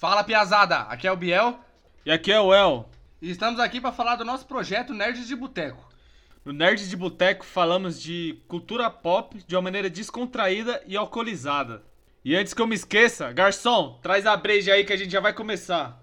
Fala piazada, aqui é o Biel E aqui é o El. e estamos aqui para falar do nosso projeto Nerds de Boteco. No Nerd de Boteco falamos de cultura pop de uma maneira descontraída e alcoolizada. E antes que eu me esqueça, garçom, traz a breja aí que a gente já vai começar.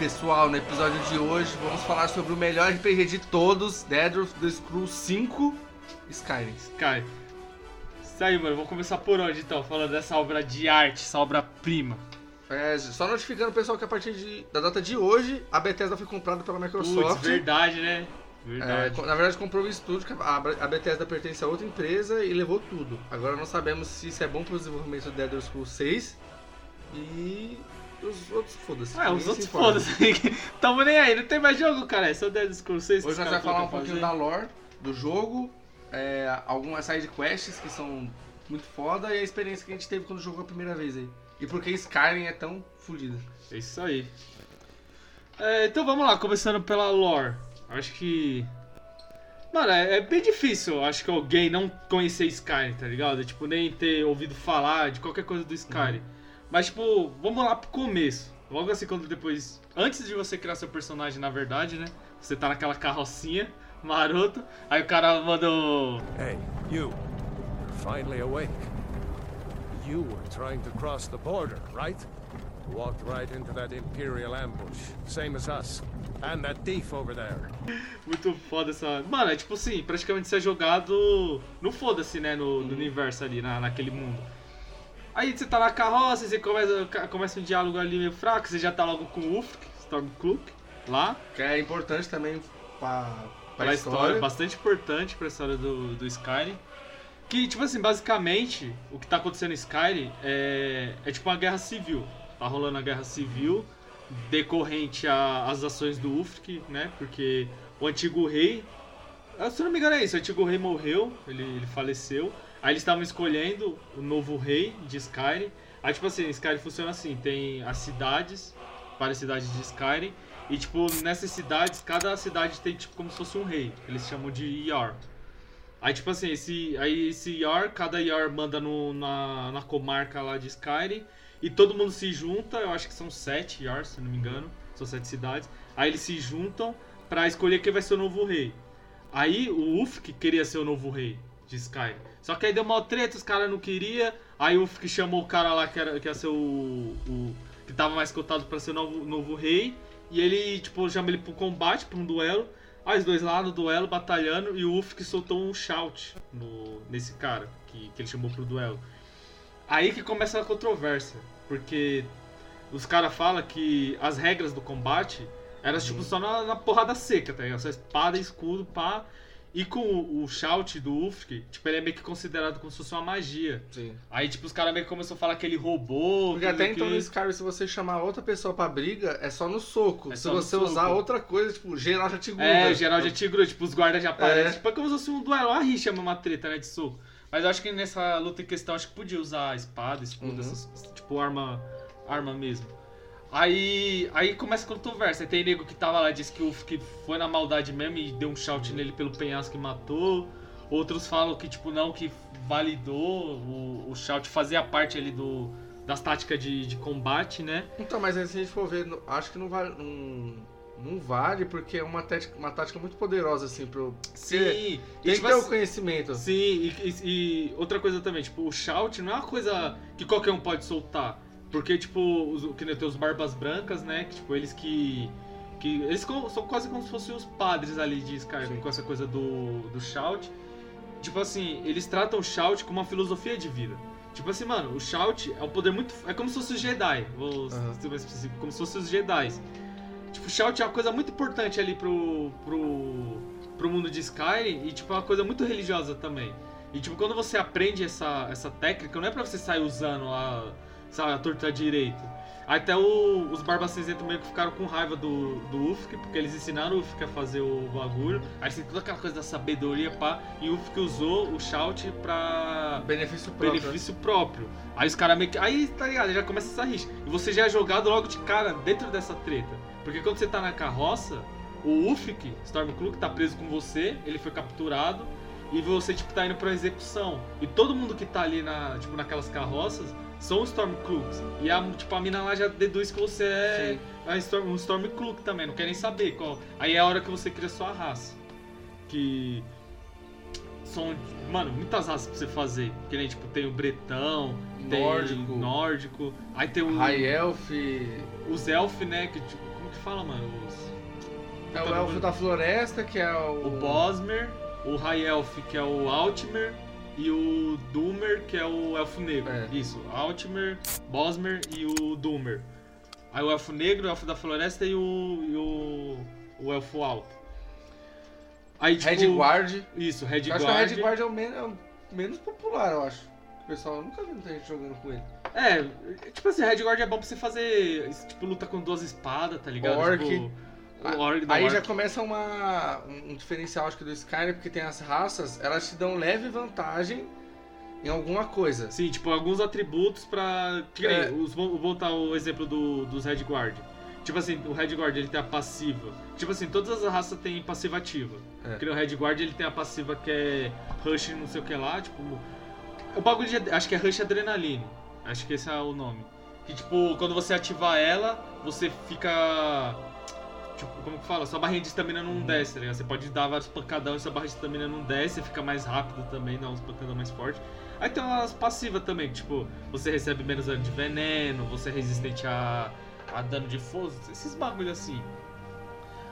Pessoal, no episódio de hoje vamos falar sobre o melhor RPG de todos, Dead of the Scrolls 5 Skyrim. Sky. Isso aí, mano. Vou começar por onde então? Falando dessa obra de arte, essa obra-prima. É, só notificando o pessoal que a partir de- da data de hoje a Bethesda foi comprada pela Microsoft. verdade, né? É, Verdade. co- na verdade comprou o estúdio, que a Bethesda pertence a outra empresa e levou tudo. Agora não sabemos se isso é bom para o desenvolvimento do Dead Scrolls 6 e os outros foda-se. Ah, os outros foda-se. Tamo nem aí, não tem mais jogo, cara. É só Dead Scrolls 6 que Hoje nós vamos falar um pouquinho da lore do jogo, é, algumas side quests que são muito foda e a experiência que a gente teve quando jogou a primeira vez aí. E por que Skyrim é tão fodida. É isso aí. É, então vamos lá, começando pela lore. Acho que. Mano, é, é bem difícil, acho que alguém não conhecer Skyrim, tá ligado? Tipo, nem ter ouvido falar de qualquer coisa do Skyrim. Mas, tipo, vamos lá pro começo. Logo assim, quando depois. Antes de você criar seu personagem, na verdade, né? Você tá naquela carrocinha, maroto. Aí o cara manda o. Hey, you. You're finally awake. You were trying to cross the border, right? Walked right into that Imperial ambush, same as us. And that thief over there. Muito foda essa. Mano, é tipo assim, praticamente ser jogado no foda-se, né? No, no universo ali, na, naquele mundo. Aí você tá na carroça, você começa, começa um diálogo ali meio fraco, você já tá logo com o Ufk, Stormcloak, lá. Que é importante também pra, pra Pra história. história, bastante importante pra história do, do Skyrim. Que, tipo assim, basicamente, o que tá acontecendo em Skyrim é, é tipo uma guerra civil. Tá rolando a guerra civil decorrente às ações do Ufric, né? Porque o antigo rei. Se eu não me engano é isso, o antigo rei morreu, ele, ele faleceu. Aí eles estavam escolhendo o novo rei de Skyrim. Aí, tipo assim, Skyrim funciona assim: tem as cidades, várias cidades de Skyrim. E, tipo, nessas cidades, cada cidade tem, tipo, como se fosse um rei. Eles chamam de Yar. Aí, tipo assim, esse, aí esse Yar, cada Yar manda no, na, na comarca lá de Skyrim. E todo mundo se junta, eu acho que são sete Yars, se não me engano. São sete cidades. Aí eles se juntam pra escolher quem vai ser o novo rei. Aí o Ufk queria ser o novo rei de Skyrim. Só que aí deu uma treta, os caras não queriam. Aí o Ufk chamou o cara lá que, era, que ia ser o, o- que tava mais cotado pra ser o novo, novo rei. E ele, tipo, chama ele pro combate, pra um duelo. Aí os dois lá no duelo, batalhando. E o Ufk soltou um shout no, nesse cara que, que ele chamou pro duelo. Aí que começa a controvérsia. Porque os caras falam que as regras do combate eram tipo só na, na porrada seca, tá ligado? Só espada, escudo, pá. E com o, o shout do Ufk, tipo, ele é meio que considerado como se fosse uma magia. Sim. Aí, tipo, os caras meio que começaram a falar que ele roubou. Porque que- até então que- no Skyrim, se você chamar outra pessoa pra briga, é só no soco. É se você usar soco. outra coisa, tipo, geral já te gruda. É, geral já te gruda, tipo, os guardas já aparecem. É. Tipo, é como se fosse um duelo, uma rixa, uma treta, né, de soco. Mas eu acho que nessa luta em questão, acho que podia usar espada, escudo, Uhum. essas, tipo, arma, arma mesmo. Aí, aí começa a controvérsia. Tem nego que tava lá, disse que o que foi na maldade mesmo e deu um shout nele pelo penhasco e matou. Outros falam que, tipo, não, que validou o, o shout, fazia parte ali do, das táticas de, de combate, né? Então, mas aí, se a gente for ver, acho que não vale. Não, não vale, porque é uma tática, uma tática muito poderosa, assim, pro. Sim, Tem e, que tipo ter o assim- conhecimento. Sim, e, e- e outra coisa também, tipo, o shout não é uma coisa que qualquer um pode soltar. Porque, tipo, os, que tem os barbas brancas, né? Que, tipo, eles que. Que eles são quase como se fossem os padres ali de Skyrim, Sim. com essa coisa do, do shout. Tipo assim, eles tratam o shout como uma filosofia de vida. Tipo assim, mano, o shout é um poder muito. É como se fosse os Jedi. Vou Aham. ser mais específico, como se fosse os Jedi. Tipo, o shout é uma coisa muito importante ali pro, pro, pro mundo de Skyrim e, tipo, é uma coisa muito religiosa também. E, tipo, quando você aprende essa, essa técnica, não é pra você sair usando a, sabe, a torta direito. Até o- os Barbas Cinzentos meio que ficaram com raiva do, do Ufk, porque eles ensinaram o Ufk a fazer o bagulho. Aí tem toda aquela coisa da sabedoria, pá, e o Ufk usou o shout pra Benefício próprio. benefício próprio. Aí os caras meio que. Aí, tá ligado? Já começa essa rixa. E você já é jogado logo de cara dentro dessa treta. Porque quando você tá na carroça, o Ufik, Stormcloak, tá preso com você, ele foi capturado. E você, tipo, tá indo pra execução. E todo mundo que tá ali na, tipo, naquelas carroças são os Stormcloaks. E a, tipo, a mina lá já deduz que você é a Storm, um Stormcloak também, não quer nem saber qual. Aí é a hora que você cria sua raça. Que são, mano, muitas raças pra você fazer. Que nem, tipo, tem o Bretão, tem Nórdico. Nórdico. Aí tem o, High Elf. os Elf, né? Que, tipo, como que fala, mano? Os, É o Elfo da Floresta, que é o. o Bosmer, o High Elf, que é o Altmer, e o Doomer, que é o Elfo Negro. É. Isso, Altmer, Bosmer e o Doomer. Aí o Elfo Negro, o Elfo da Floresta e o, e o, o Elfo Alto. Aí, tipo, Red Guard. Isso, Red Eu acho Guard. que o Red Guard é o, men- é o menos popular, eu acho. O pessoal nunca vi muita gente jogando com ele. É, tipo assim, Red Guard é bom pra você fazer, tipo, luta com duas espadas, tá ligado? Orc. Tipo, o não, Aí já começa uma, um diferencial, acho que do Skyrim, porque tem as raças, elas te dão leve vantagem em alguma coisa. Sim, tipo, alguns atributos pra. É. os, vou botar o exemplo do, dos Red Guard. Tipo assim, o Red Guard ele tem a passiva. Tipo assim, todas as raças têm passiva ativa. É. Que nem o Red Guard ele tem a passiva que é Rush não sei o que lá, tipo. O bagulho de. Acho que é Rush Adrenaline. Acho que esse é o nome. Que tipo, quando você ativar ela, você fica. Tipo, como que fala? Sua barrinha de estamina Uhum. não desce, tá ligado? Você pode dar vários pancadão e sua barra de estamina não desce, você fica mais rápido também, dá uns pancadão mais forte. Aí tem umas passivas também, tipo, você recebe menos dano de veneno, você é resistente a, a dano de fogo, esses bagulho assim.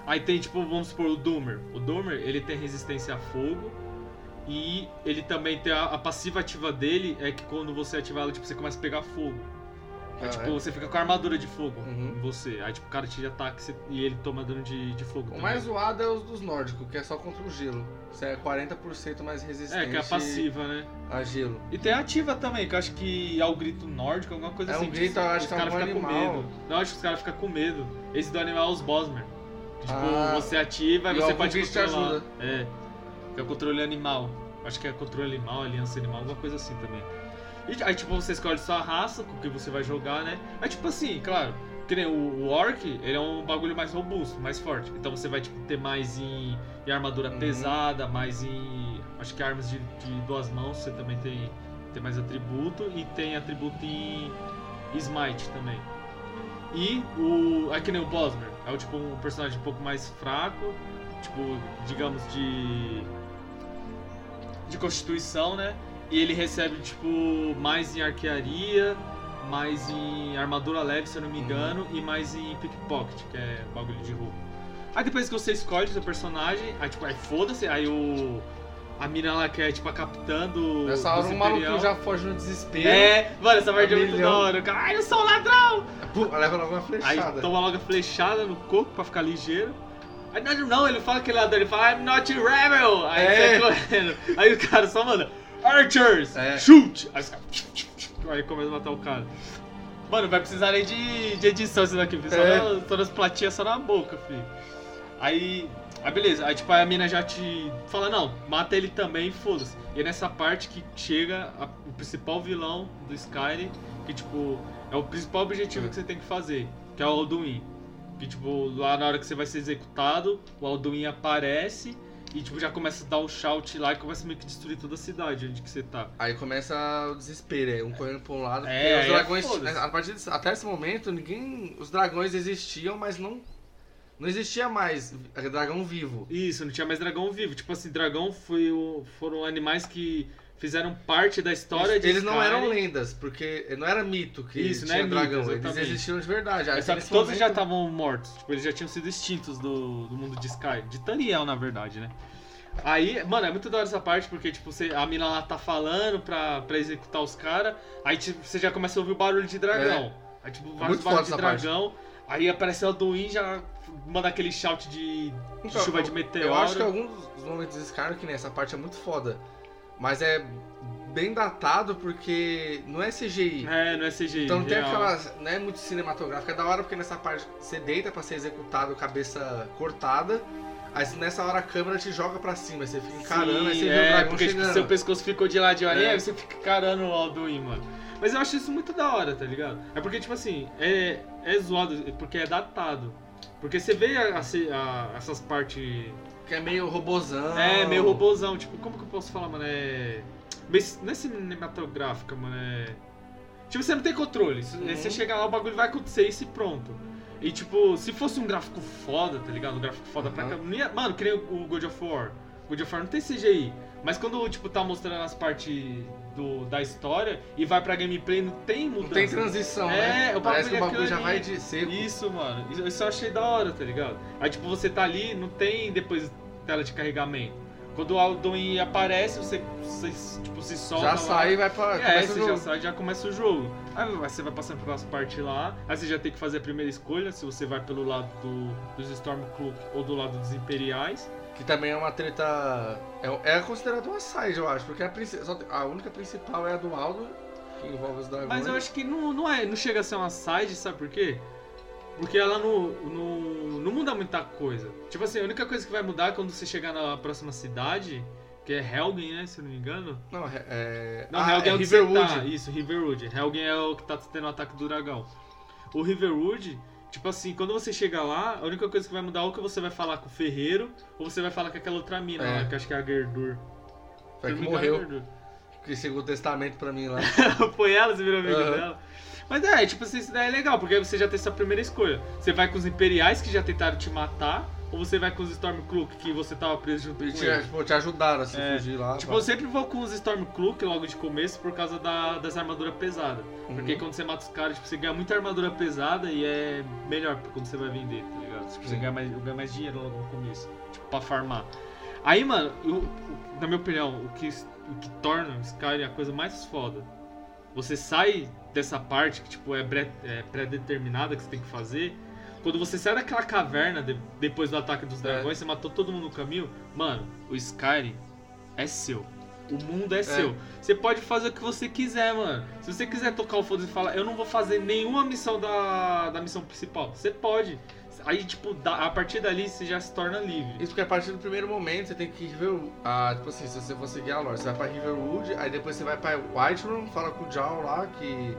Aí tem, tipo, vamos supor, o Doomer. O Doomer, ele tem resistência a fogo. E ele também tem a, a passiva ativa dele é que quando você ativar ela, tipo, você começa a pegar fogo. É, Ah, tipo, é? você fica com a armadura de fogo Uhum. em você. Aí, tipo, o cara te ataca e ele toma dano de, de fogo O também. mais zoado é os dos nórdicos, que é só contra o gelo. Você é 40% mais resistente É, que é a passiva, né? a gelo. E tem a ativa também, que eu acho que é o grito nórdico, alguma coisa É um assim. grito, os- eu acho que é um ficam com animal. medo. Não, eu acho que os caras ficam com medo. Esse do animal é os Bosmer. Tipo, Ah. você ativa e você pode bicho te controlar. ajuda. É. Que é o controle animal. Acho que é controle animal, aliança animal, alguma coisa assim também. E aí, tipo, você escolhe sua raça, com que você vai jogar, né? Aí, tipo assim, claro, que nem o, o Orc, ele é um bagulho mais robusto, mais forte. Então você vai, tipo, ter mais em, em armadura Uhum. pesada, mais em. Acho que armas de, de duas mãos você também tem, tem mais atributo. E tem atributo em Smite também. E o. É que nem o Bosmer. É o tipo um personagem um pouco mais fraco. Tipo, digamos, de. De constituição, né? E ele recebe, tipo, mais em arquearia, mais em armadura leve, se eu não me engano, e mais em pickpocket, que é bagulho de roupa. Aí depois que você escolhe o seu personagem, aí tipo, aí foda-se, aí o. A mina lá que é tipo a capitã do. Nessa hora um maluco já foge no desespero. É, mano, essa parte é muito da hora. O cara, ai, eu sou um ladrão! Pum, leva logo uma Aí flechada. toma logo a flechada no coco pra ficar ligeiro. Aí não, não, ele fala que ele é ladrão, ele fala, I'm not rebel! Aí É. sai correndo. Aí o cara só manda, Archers! É. Shoot! Aí. Aí começa a matar o cara. Mano, vai precisar nem de, de edição isso daqui, filho. Só É. na- todas as platinhas só na boca, filho. Aí. Aí beleza, aí tipo a mina já te fala, não, mata ele também, foda-se. E é nessa parte que chega a- o principal vilão do Skyrim, que tipo, é o principal objetivo que você tem que fazer, que é o Alduin. Que tipo, lá na hora que você vai ser executado, o Alduin aparece e tipo, já começa a dar o shout lá e começa meio que destruir toda a cidade onde que você tá. Aí começa o desespero, é um correndo pra um lado, É, os é dragões. foda-se. a partir desse, até esse momento, ninguém. Os dragões existiam, mas não. Não existia mais dragão vivo. Isso, não tinha mais dragão vivo. Tipo assim, dragão foi o- foram animais que fizeram parte da história de Eles não eram lendas, porque não era mito que Isso, tinha é mito, dragão. eles existiram de verdade. Aí, Só que todos momento- já estavam mortos. Tipo, eles já tinham sido extintos do, do mundo de Sky. De Taniel, na verdade, né? Aí, mano, é muito da hora essa parte, porque, tipo, você, a mina lá tá falando pra, pra executar os caras, aí tipo, você já começa a ouvir o barulho de dragão. Aí, tipo, vários É. Muito barulhos de dragão. Aí aparece o Alduin já manda aquele shout de, de Então, chuva eu- de meteoro. Eu acho que alguns dos momentos de Skyrim, que nem essa parte é muito foda. Mas é bem datado porque não é CGI. É, não é CGI. Então não tem aquela. Não é muito cinematográfica. É da hora porque nessa parte você deita pra ser executado, cabeça cortada. Aí nessa hora a câmera te joga pra cima, aí você fica encarando, aí você Sim, vê o é, dragão porque tipo, chegando. seu pescoço ficou de ladinho ali, É. aí você fica encarando o Alduin, mano. Mas eu acho isso muito da hora, tá ligado? É porque, tipo assim, é, é zoado, porque é datado. Porque você vê a- a- a- essas partes. Que é meio robozão. É, meio robôzão. Tipo, como que eu posso falar, mano? É. Não é cinematográfica, mano. É. Tipo, você não tem controle. Uhum. Você chega lá, o bagulho vai acontecer isso e pronto. E tipo, se fosse um gráfico foda, tá ligado? Um gráfico foda pra Uhum. cá. não ia- Mano, que nem o God of War. God of War não tem CGI. Mas quando, tipo, tá mostrando as partes do, da história e vai pra gameplay, não tem mudança. Não tem transição, É, né? o Parece que o bagulho bagulho já vai de seco. Isso, mano. Isso, eu achei da hora, tá ligado? Aí, tipo, você tá ali, não tem depois tela de carregamento. Quando o Alduin aparece, você, você, tipo, se solta já lá. sai e vai pra. É, você já sai já começa o jogo. Aí você vai passando pelas partes lá, aí você já tem que fazer a primeira escolha, se você vai pelo lado do, dos Stormcloak ou do lado dos Imperiais. Que também é uma treta. É, é considerado uma side, eu acho, porque a, só a única principal é a do Aldo, que envolve os dragões. Mas eu acho que não, não, é, não chega a ser uma side, sabe por quê? Porque ela não, não, não muda muita coisa. Tipo assim, a única coisa que vai mudar é quando você chegar na próxima cidade, que é Helgen, né? Se eu não me engano. Não, é. é... Não, ah, Helgen é, é Riverwood. tá. Isso, Riverwood. Helgen é o que tá tendo o ataque do dragão. O Riverwood, tipo assim, quando você chega lá, a única coisa que vai mudar é ou que você vai falar com o ferreiro, ou você vai falar com aquela outra mina É. lá, que acho que é a Gerdur. Foi que é morreu. Que segundo o testamento pra mim lá. Foi ela, você virou amigo Aham. dela. Mas é, tipo assim, isso daí é legal, porque aí você já tem sua primeira escolha. Você vai com os Imperiais que já tentaram te matar, ou você vai com os Stormcloak que você tava preso junto com te, eles. tipo, te ajudaram a se É, fugir lá. Tipo, pá. eu sempre vou com os Stormcloak logo de começo por causa da- das armaduras pesadas. Porque Uhum. quando você mata os caras, tipo, você ganha muita armadura pesada e é melhor quando você vai vender, tá ligado? Tipo, você ganha mais, ganha mais dinheiro logo no começo, tipo, pra farmar. Aí, mano, eu- na minha opinião, o que, o que torna o Skyrim a coisa mais foda, você sai dessa parte que, tipo, é, é pré-determinada que você tem que fazer, quando você sai daquela caverna de- depois do ataque dos dragões, você matou todo mundo no caminho, mano, o Skyrim é seu. O mundo é, seu. Você pode fazer o que você quiser, mano. Se você quiser tocar o foda e falar, eu não vou fazer nenhuma missão da, da missão principal, você pode. Aí, tipo, da- a partir dali você já se torna livre. Isso porque a partir do primeiro momento você tem que ir River, ah, tipo assim, se você for seguir a lore, você vai pra Riverwood, aí depois você vai pra Whiterun, fala com o Jarl lá, que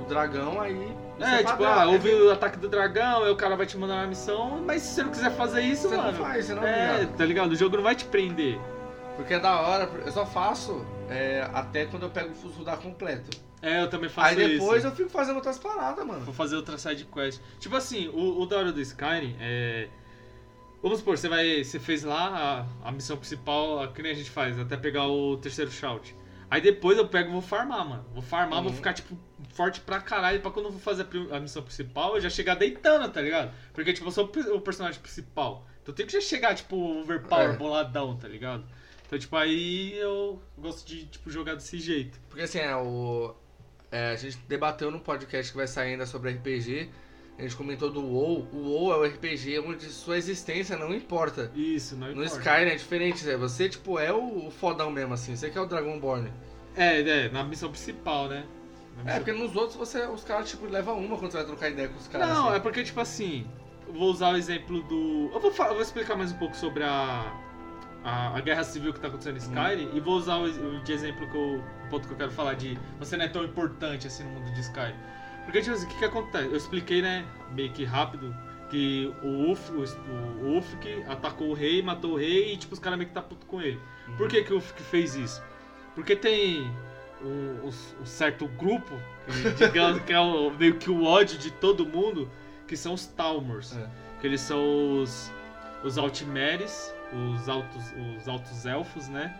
o dragão, aí... isso É, tipo, padrão, ah, é houve o ataque do dragão, aí o cara vai te mandar uma missão, mas se você não quiser fazer isso, Você não mano. faz, você não é é, obrigado. tá ligado? O jogo não vai te prender. Porque é da hora, eu só faço é, até quando eu pego o Fusudar completo. É, eu também faço Aí depois isso. eu fico fazendo outras paradas, mano. Vou fazer outra side quest. Tipo assim, o, o da hora do Skyrim é. Vamos supor, você vai. Você fez lá a, a missão principal, a, que nem a gente faz, até pegar o terceiro shout. Aí depois eu pego e vou farmar, mano. Vou farmar, vou Uhum. ficar, tipo, forte pra caralho. Pra quando eu vou fazer a, missão principal, eu já chegar deitando, tá ligado? Porque, tipo, eu sou o pe- o personagem principal. Então eu tenho que já chegar, tipo, overpower, É. boladão, tá ligado? Então, tipo, aí eu gosto de, tipo, jogar desse jeito. Porque assim, é, o, é, a gente debateu no podcast que vai sair ainda sobre RPG, a gente comentou do WoW. O WoW é o RPG onde sua existência não importa. Isso, não No importa. Skyrim é diferente, Zé. Você, tipo, é o, o fodão mesmo, assim. Você que é o Dragonborn. É, é, na missão principal, né? É, porque nos outros você, os caras, tipo, levam uma quando você vai trocar ideia com os caras. Não, assim. é porque, tipo assim, vou usar o exemplo do. Eu vou, fa- eu vou explicar mais um pouco sobre a, a, a guerra civil que tá acontecendo em Skyrim e vou usar o, de exemplo que eu, o ponto que eu quero falar de você não é tão importante assim no mundo de Skyrim. Porque, tipo assim, o que, que acontece? Eu expliquei, né, meio que rápido, que o Uf, o, o Ufk atacou o rei, matou o rei e, tipo, os caras meio que tá puto com ele. Por que, que o Ufk fez isso? Porque tem um, um- certo grupo, que, digamos que é o- meio que o ódio de todo mundo, que são os Talmors. É. Que eles são os, os Altimeres, os altos, os altos elfos, né?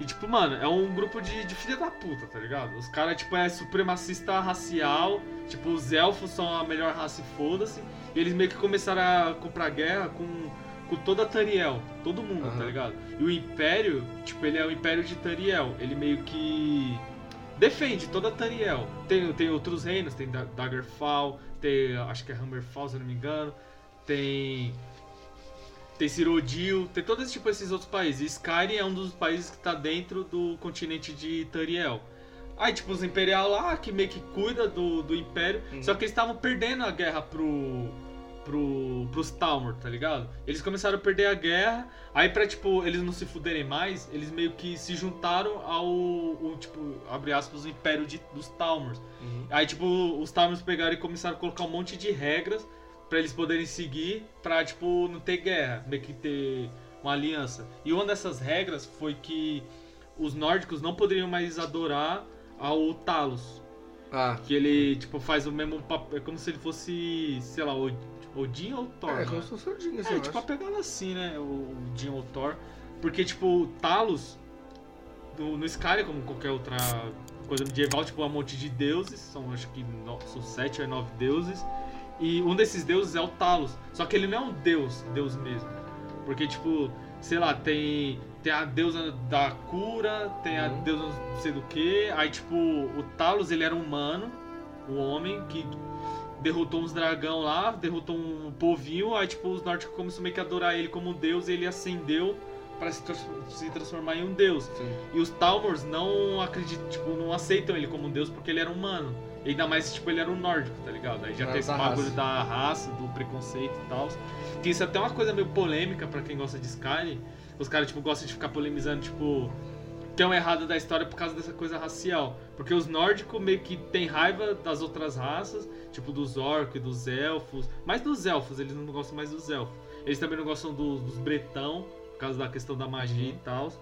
E, tipo, mano, é um grupo de, de filha da puta, tá ligado? Os caras, tipo, é supremacista racial. Tipo, os elfos são a melhor raça e foda-se. E eles meio que começaram a comprar guerra com, com toda a Tariel. Todo mundo, Aham. tá ligado? E o Império, tipo, ele é o Império de Tariel. Ele meio que defende toda a Tariel. Tem, tem outros reinos, tem Da- Daggerfall, tem, acho que é Hammerfall, se eu não me engano. Tem tem Cyrodiil, tem todos tipo esses outros países. E Skyrim é um dos países que tá dentro do continente de Tariel. Aí, tipo, os Imperial lá, que meio que cuida do, do Império, Uhum. só que eles estavam perdendo a guerra pro, pro, pros Talmor, tá ligado? Eles começaram a perder a guerra, aí pra, tipo, eles não se fuderem mais, eles meio que se juntaram ao, o, tipo, abre aspas, o Império de, dos Talmors. Uhum. Aí, tipo, os Talmors pegaram e começaram a colocar um monte de regras pra eles poderem seguir, pra, tipo, não ter guerra, meio que ter uma aliança. E uma dessas regras foi que os nórdicos não poderiam mais adorar ao Talos. Ah, Que ele, tipo, faz o mesmo papel, é como se ele fosse, sei lá, Od- Odin ou Thor. é né? se fosse o Odin, assim, É, eu tipo, a pegada assim, né? O Odin ou Thor. Porque, tipo, Talos, no, no Skyrim, como qualquer outra coisa medieval, tipo, há um monte de deuses. São, acho que, no, são sete ou nove deuses. E um desses deuses é o Talos. Só que ele não é um deus, deus mesmo. Porque, tipo, sei lá, tem, tem a deusa da cura, tem a Uhum. deusa não sei do que. Aí, tipo, o Talos, ele era um humano, um homem que derrotou uns dragão lá, derrotou um povinho, aí tipo os nórdicos começaram meio que a adorar ele como um deus e ele ascendeu para se, trans- se transformar em um deus. Sim. E os Talmors não acreditam, tipo, não aceitam ele como um deus porque ele era humano. E ainda mais, tipo, ele era um nórdico, tá ligado? Aí já tem esse bagulho da raça, do preconceito e tal. Que isso é até uma coisa meio polêmica pra quem gosta de Skyrim. Os caras, tipo, gostam de ficar polemizando, tipo, um errado da história por causa dessa coisa racial. Porque os nórdicos meio que têm raiva das outras raças, tipo dos orcs, dos elfos. Mais dos elfos, eles não gostam mais dos elfos. Eles também não gostam dos, dos bretão, por causa da questão da magia e tal.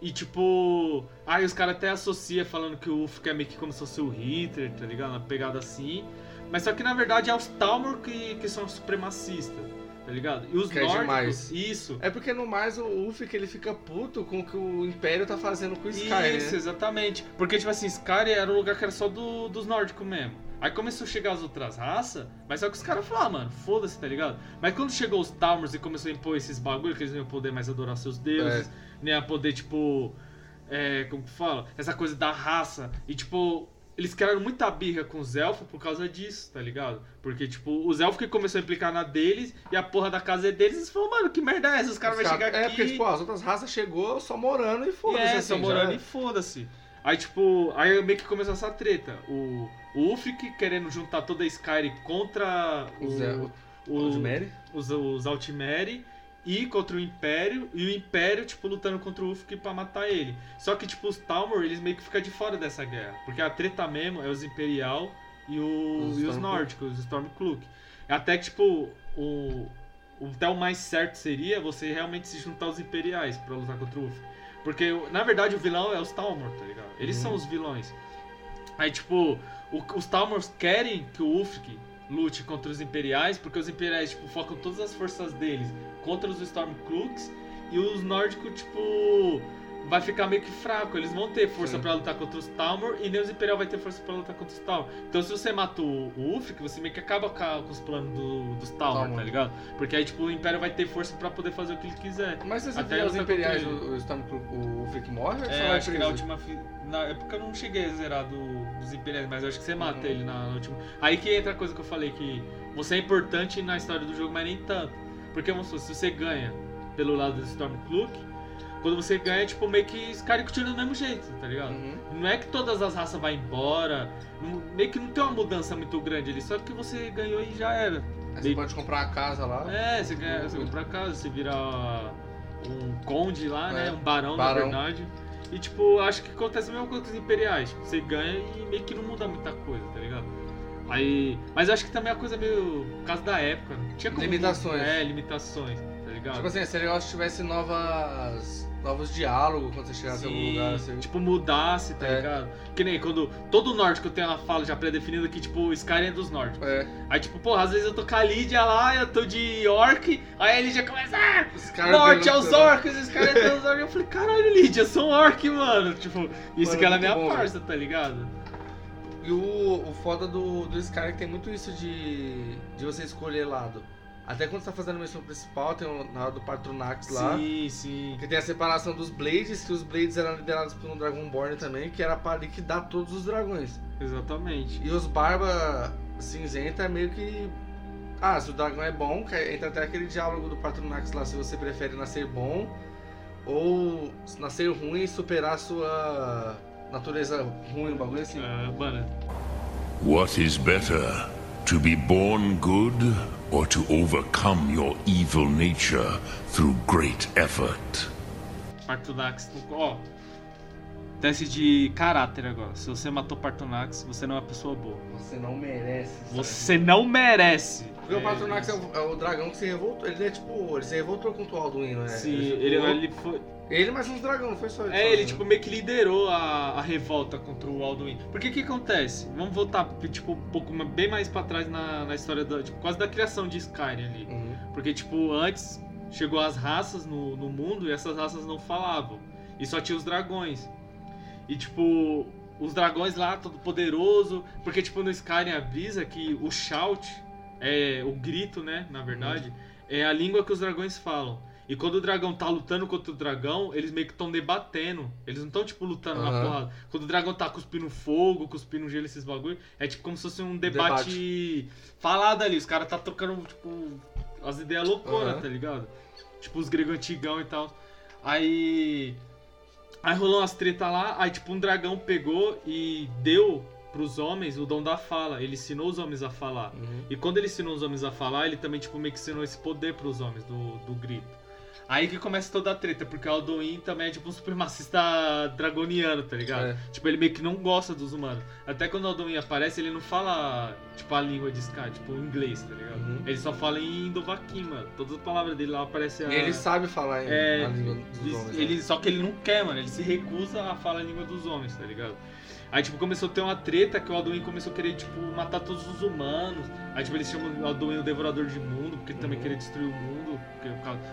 E tipo. Aí os caras até associam falando que o Ulf é meio que como se fosse o Hitler, tá ligado? Uma pegada assim. Mas só que na verdade é os Talmor que, que são supremacistas, tá ligado? E os Que é nórdicos. demais. Isso. É porque no mais o Ulfric ele fica puto com o que o Império tá fazendo com o Skyrim, Isso, né? exatamente. Porque, tipo assim, Skyrim era um lugar que era só do, dos nórdicos mesmo. Aí começou a chegar as outras raças, mas só que os caras falaram, mano, foda-se, tá ligado? Mas quando chegou os Talmors e começou a impor esses bagulho, que eles não iam poder mais adorar seus deuses, nem a poder, tipo. É, como que fala? Essa coisa da raça. E, tipo, eles criaram muita birra com os elfos por causa disso, tá ligado? Porque, tipo, os elfos que começaram a implicar na deles e a porra da casa é deles, eles falaram, mano, que merda é essa? Os caras Os vão chegar aqui. É, porque, tipo, as outras raças chegou só morando e E foda-se. é, assim, só morando já- e foda-se. Aí, tipo, aí meio que começou essa treta. O, o Ulfric querendo juntar toda a Skyrim contra Os, é, o, o- o de Mary. os, os Altmeri e contra o Império. E o Império, tipo, lutando contra o Ulfric pra matar ele. Só que, tipo, os Talmor, eles meio que ficam de fora dessa guerra. Porque a treta mesmo é os Imperial e, o, Os e os nórdicos, os Stormcloak. Até que, tipo, o, o, até o mais certo seria você realmente se juntar aos Imperiais pra lutar contra o Ulfric. Porque, na verdade, o vilão é os Talmor, tá ligado? Eles Uhum. são os vilões. Aí, tipo, o- os Talmors querem que o Ulfric lute contra os Imperiais, porque os Imperiais, tipo, focam todas as forças deles contra os Stormcloaks, e os nórdicos, tipo, vai ficar meio que fraco. Eles vão ter força pra lutar contra os Talmor, e nem os Imperial vai ter força pra lutar contra os Talmor. Então, se você mata o, o você meio que acaba ca- com os planos do- dos Talmor, Talmor. tá ligado? Porque aí, tipo, o Império vai ter força pra poder fazer o que ele quiser. Mas se você Até os Imperiais, o, o, Stormcloak- o Ulfric morre ou É, acho que na última. fi- Na época eu não cheguei a zerar do- dos Imperiais, mas eu acho que você mata Uhum. ele na, na última. Aí que entra a coisa que eu falei, que você é importante na história do jogo, mas nem tanto. Porque vamos supor, se você ganha pelo lado do Stormcloak, quando você ganha, tipo, meio que os caras continuam do mesmo jeito, tá ligado? Uhum. Não é que todas as raças vão embora, não- meio que não tem uma mudança muito grande ali, só que você ganhou e já era. Aí você pode comprar a casa lá. É, você ganha, você compra casa, você vira um conde lá, né? É, Um barão, barão. na verdade. E tipo, acho que acontece a mesma coisa com os imperiais. Tipo, você ganha e meio que não muda muita coisa, tá ligado? Aí. Mas acho que também é uma coisa meio. por causa da época. Não Tinha como. Limitações. É, limitações, tá ligado? Tipo assim, seria legal se tivesse novas. Novos diálogos quando você chegasse em algum lugar. Assim. tipo, mudasse, tá É. ligado? Que nem quando todo nórdico tem uma fala já pré-definida que, tipo, Skyrim é dos nórdicos. É. Aí, tipo, porra, às vezes eu tô com a Lídia lá, eu tô de orc, aí a Lídia começa, ah, morte aos perguntando- orcs, os caras são os orcs. Eu falei, caralho, Lídia, eu sou um orc, mano. Tipo, isso Mano, que ela é minha bom, parça, tá ligado? E o, o foda do, do Skyrim é tem muito isso de, de você escolher lado. Até quando você tá fazendo a missão principal, tem o, na hora do Patronax lá. Sim, sim. Que tem a separação dos Blades, que os Blades eram liderados por um Dragonborn também, que era pra liquidar todos os dragões. Exatamente. E os Barba Cinzenta é meio que. Ah, se o dragão é bom, que entra até aquele diálogo do Patronax lá, se você prefere nascer bom ou nascer ruim e superar a sua natureza ruim, um bagulho assim. Ah, mano, What is better, to be born good or to overcome your evil nature through great effort? Teste de caráter agora. Se você matou Partunax, você não é uma pessoa boa. Você não merece. sabe? Você não merece. Porque o Patronax é o, é o dragão que se revoltou. Ele é tipo. Ele se revoltou contra o Alduin, não é? Sim, ficou- ele, ele foi. Ele mais uns dragão, não foi só ele. É, ele tipo meio que liderou a, a revolta contra o Alduin. Porque o que acontece? Vamos voltar tipo um pouco bem mais pra trás na, na história da, tipo, quase da criação de Skyrim ali. Uhum. Porque tipo antes chegou as raças no, no mundo e essas raças não falavam. E só tinha os dragões. E tipo os dragões lá todo poderoso, porque tipo no Skyrim avisa que o shout é o grito, né, na verdade, é a língua que os dragões falam. E quando o dragão tá lutando contra o dragão, eles meio que estão debatendo. Eles não estão, tipo, lutando na Aham. porrada. Quando o dragão tá cuspindo fogo, cuspindo gelo, esses bagulho, é tipo como se fosse um debate, falado ali. Os caras tá trocando, tipo, as ideias louconas, Aham. tá ligado? Tipo, os gregos antigão e tal. Aí. Aí rolou umas treta lá, aí tipo um dragão pegou e deu pros homens o dom da fala. Ele ensinou os homens a falar. Uhum. E quando ele ensinou os homens a falar, ele também, tipo, meio que ensinou esse poder pros homens do, do grito. Aí que começa toda a treta, porque o Alduin também é tipo um supremacista dragoniano, tá ligado? É. Tipo, ele meio que não gosta dos humanos. Até quando o Alduin aparece, ele não fala, tipo, a língua de Sky, tipo, o inglês, tá ligado? Uhum. Ele só fala em Indovaquim, mano. Todas as palavras dele lá aparecem a... E ele sabe falar em, É, a língua dos ele- homens. ele, né? só que ele não quer, mano. Ele se recusa a falar a língua dos homens, tá ligado? Aí, tipo, começou a ter uma treta que o Alduin começou a querer, tipo, matar todos os humanos. Aí, tipo, eles chamam o Alduin o Devorador de Mundo, porque ele também Uhum. queria destruir o mundo. Porque,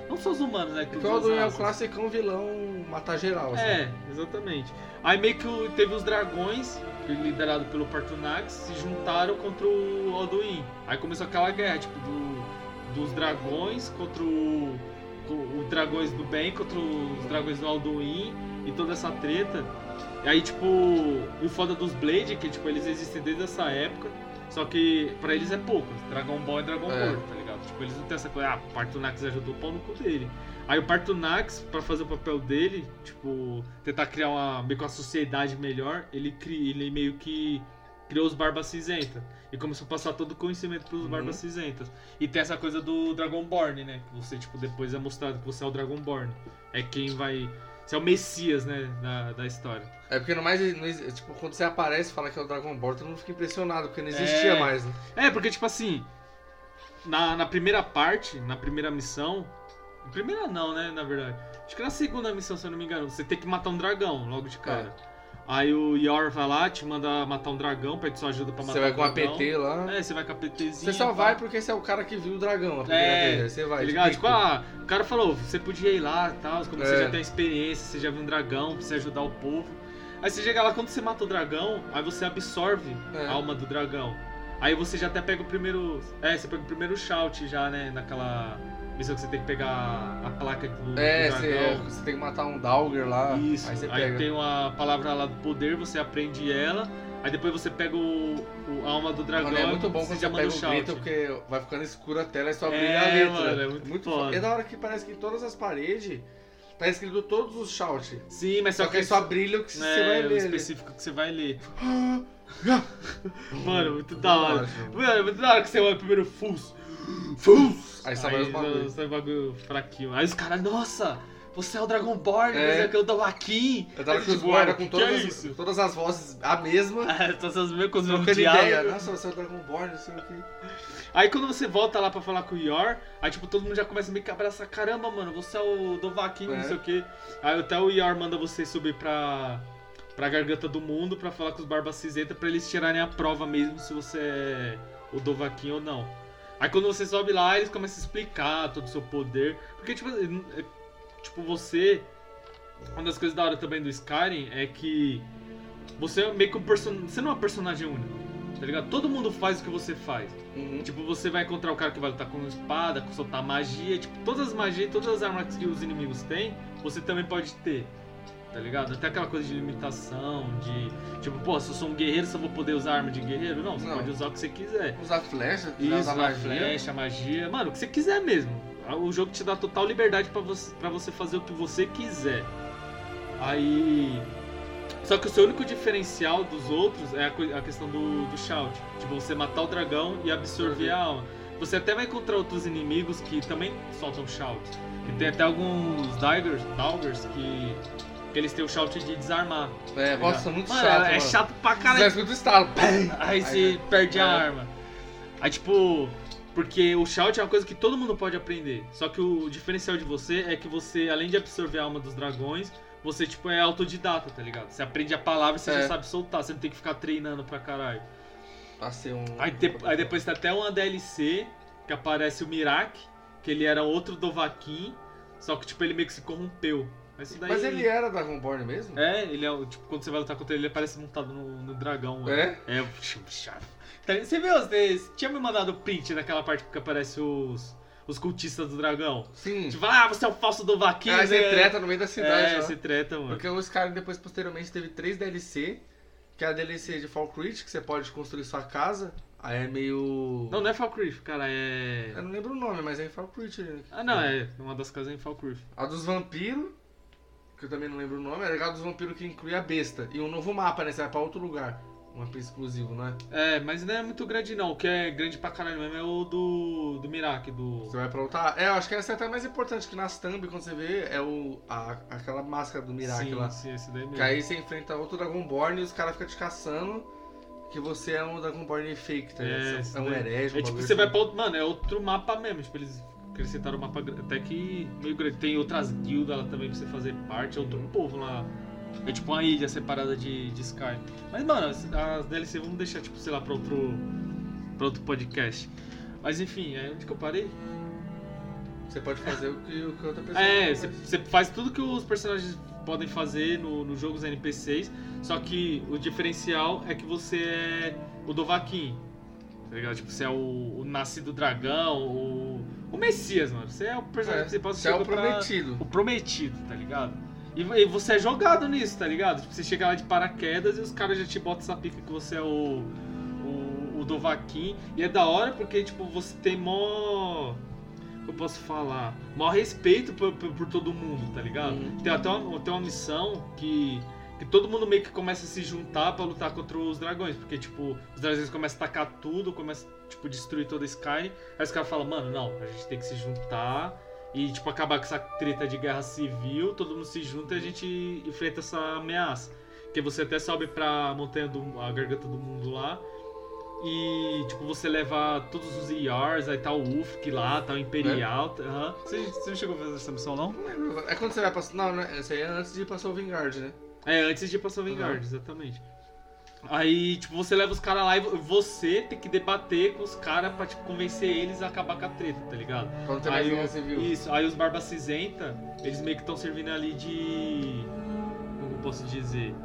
Não só os humanos, né? que Porque os o Alduin é o raças. classicão vilão matar geral. Assim. É, exatamente. Aí meio que o- teve os dragões, liderado pelo Partunax, se juntaram contra o Alduin. Aí começou aquela guerra, tipo, do- dos dragões contra o, os dragões do bem contra os dragões do Alduin e toda essa treta. E aí, tipo, e o foda dos Blade, que tipo, eles existem desde essa época, só que pra eles é pouco. Dragon Ball é Dragon É. Ball, tá ligado? Tipo, eles não tem essa coisa, ah, o Partunax ajudou o pau no cu dele. Aí o Partunax, pra fazer o papel dele, tipo, tentar criar uma, meio que uma sociedade melhor, ele, cri, ele meio que criou os Barbas Cinzenta. E começou a passar todo o conhecimento pros Uhum. Barbas Cinzentas. E tem essa coisa do Dragonborn, né? Que você, tipo, depois é mostrado que você é o Dragonborn. É quem vai... Você é o Messias, né? Da, da história. É porque no mais, não exi- tipo, quando você aparece e fala que é o Dragon Ball, todo mundo fica impressionado, porque não existia É. mais, né? É, porque, tipo assim, na, na primeira parte, na primeira missão. Primeira não, né? Na verdade. Acho que na segunda missão, se eu não me engano, você tem que matar um dragão logo de cara. Aí o Yor vai lá, te manda matar um dragão, pede sua ajuda pra matar Você vai um com a dragão. PT lá. É, você vai com a PTzinha. Você só vai porque você é o cara que viu o dragão a primeira É, vez. Você vai. Tá ligado? Tipo, ah, o cara falou, você podia ir lá e tal, como você É. já tem experiência, você já viu um dragão, precisa ajudar o povo. Aí você chega lá, quando você mata o dragão, aí você absorve É. a alma do dragão. Aí você já até pega o primeiro. É, você pega o primeiro shout já, né? Naquela missão que você tem que pegar a placa do, É, do você, dragão. você tem que matar um Dalger lá. Isso, Aí você aí tem uma palavra lá do poder, você aprende ela. Aí depois você pega o, o- alma do dragão. Mano, é muito bom você quando já você pega o o grito, porque vai ficando escura a tela e só brilha É, a letra. mano, é muito foda. E da hora que parece que em todas as paredes tá escrito todos os shout. Sim, mas Só que aí só brilha o que você é, vai o ler. ali. específico que você vai ler. Mano, muito da hora. Mano, é muito da hora que você olha primeiro Fus. Fus! Aí sai os bagulho. sai bagulho fraquinho. Aí os caras, nossa, você é o Dragonborn, É. você é o Dovahkiin. Eu tava com os tipo, guarda mano, com que que é todas, isso? as, todas as vozes a mesma. É, todas as mesmas coisas, ideia. diálogo. Nossa, você é o Dragonborn, não sei o que. Aí quando você volta lá pra falar com o Yor, aí tipo, todo mundo já começa meio que a abraçar, caramba, mano, você é o Dovahkiin, É. não sei o quê. Aí até o Yor manda você subir pra, pra Garganta do Mundo pra falar com os Barbas Cinzenta pra eles tirarem a prova mesmo se você é o Dovahkiin ou não. Aí quando você sobe lá, eles começam a explicar todo o seu poder. Porque, tipo, é- tipo, você. Uma das coisas da hora também do Skyrim é que você é meio que um person... Você não é um personagem único. Tá ligado? Todo mundo faz o que você faz. Uhum. Tipo, você vai encontrar o cara que vai lutar com espada, com soltar magia. Tipo, todas as magias, todas as armas que os inimigos têm, você também pode ter. Tá ligado? Até aquela coisa de limitação, de. Tipo, pô, se eu sou um guerreiro, só vou poder usar arma de guerreiro? Não, você Não. pode usar o que você quiser. Usar flecha, Isso, usar magia. flecha, magia, mano, o que você quiser mesmo. O jogo te dá total liberdade pra você, pra você fazer o que você quiser. Aí. Só que o seu único diferencial dos outros é a, a questão do, do shout. Tipo, você matar o dragão e absorver a alma. Você até vai encontrar outros inimigos que também soltam shout. E tem até alguns daggers, daggers que, que eles têm o shout de desarmar. É, tá nossa, muito Mano, chato. É mano. chato pra caralho. escuta o estalo. Pam! Aí você perde a É. arma. Aí tipo. Porque o shout é uma coisa que todo mundo pode aprender. Só que o diferencial de você é que você, além de absorver a alma dos dragões, você tipo é autodidata, tá ligado? Você aprende a palavra e você É. já sabe soltar, você não tem que ficar treinando pra caralho. Um. Aí, de- aí depois tem até uma DLC que aparece o Mirak, que ele era outro Dovahkiin, só que tipo ele meio que se corrompeu. Mas, daí... Mas ele era Dragonborn mesmo? É, ele é o. Tipo, quando você vai lutar contra ele, ele aparece montado no, no dragão. mano. É? É. Tá, Você viu? Você tinha me mandado o print daquela parte que aparece os. Os cultistas do dragão. Sim. Tipo, ah, você é o falso do vaquinho. Aí você treta no meio da cidade. É, lá. você treta, mano. Porque o Skyrim depois, posteriormente, teve três DLC. Que é a DLC de Falkreath, que você pode construir sua casa. Aí é meio... Não, não é Falkreath, cara, é. Eu não lembro o nome, mas é em Falkreath. né? Ah, não, é. Uma das casas é em Falkreath. A dos vampiros, que eu também não lembro o nome. É legal dos vampiros que inclui a besta. E um novo mapa, né? Você vai pra outro lugar. Um mapa exclusivo, não é? É, mas não é muito grande não. O que é grande pra caralho mesmo é o do. do Mirak, do. Você vai pra outra... É, eu acho que essa é até mais importante, que nas thumb, quando você vê, é o... A, aquela máscara do Mirak sim, lá. sim, esse daí mesmo. Que aí você enfrenta outro Dragonborn e os caras ficam te caçando que você é um Dragonborn fake, tá ligado? É, é um herege, um É tipo, você vai assim. pra outro. Mano, é outro mapa mesmo. Tipo, eles acrescentaram um mapa até que meio grande. Tem outras guildas lá também pra você fazer parte, é outro povo lá. É tipo uma ilha separada de, de Sky. Mas, mano, as, DLC vamos deixar, tipo, sei lá, pra outro. pra outro podcast. Mas enfim, é onde que eu parei? Você pode fazer o que, o que outra pessoa É, faz. você, você faz tudo que os personagens podem fazer no, nos jogos NPCs, só que o diferencial é que você é o Dovahkiin. Tá ligado? Tipo, você é o, o nascido dragão, o, o Messias, mano. Você é o personagem É, principal. você é o chega pra- prometido. o prometido, tá ligado? E, e você é jogado nisso, tá ligado? Tipo, você chega lá de paraquedas e os caras já te botam essa pica que você é o, o, o Dovahkiin. E é da hora porque, tipo, você tem mó... como Eu posso falar? Maior respeito por, por, por todo mundo, tá ligado? Uhum. Tem até uma, tem uma missão que, que todo mundo meio que começa a se juntar pra lutar contra os dragões. Porque, tipo, os dragões começam a tacar tudo, começam tipo, destruir toda a Skyrim. Aí os caras falam, mano, não, a gente tem que se juntar e, tipo, acabar com essa treta de guerra civil. Todo mundo se junta e a gente enfrenta essa ameaça. Que você até sobe pra montanha do a garganta do mundo lá. E, tipo, você leva todos os ERs, aí tá o Ufk lá, tá o Imperial. tá- aham. Você, você não chegou a fazer essa missão, não? Não lembro. É quando você vai pra. Não, né? Essa aí é antes de ir pra Solvingard, né? É, antes de ir pra Sovengard, Uhum. exatamente. Aí, tipo, você leva os caras lá e vo- você tem que debater com os caras pra, tipo, convencer eles a acabar com a treta, tá ligado? Quando tem Aí, o- civil. Isso, aí os Barba Cinzenta, eles meio que estão servindo ali de... Como posso dizer?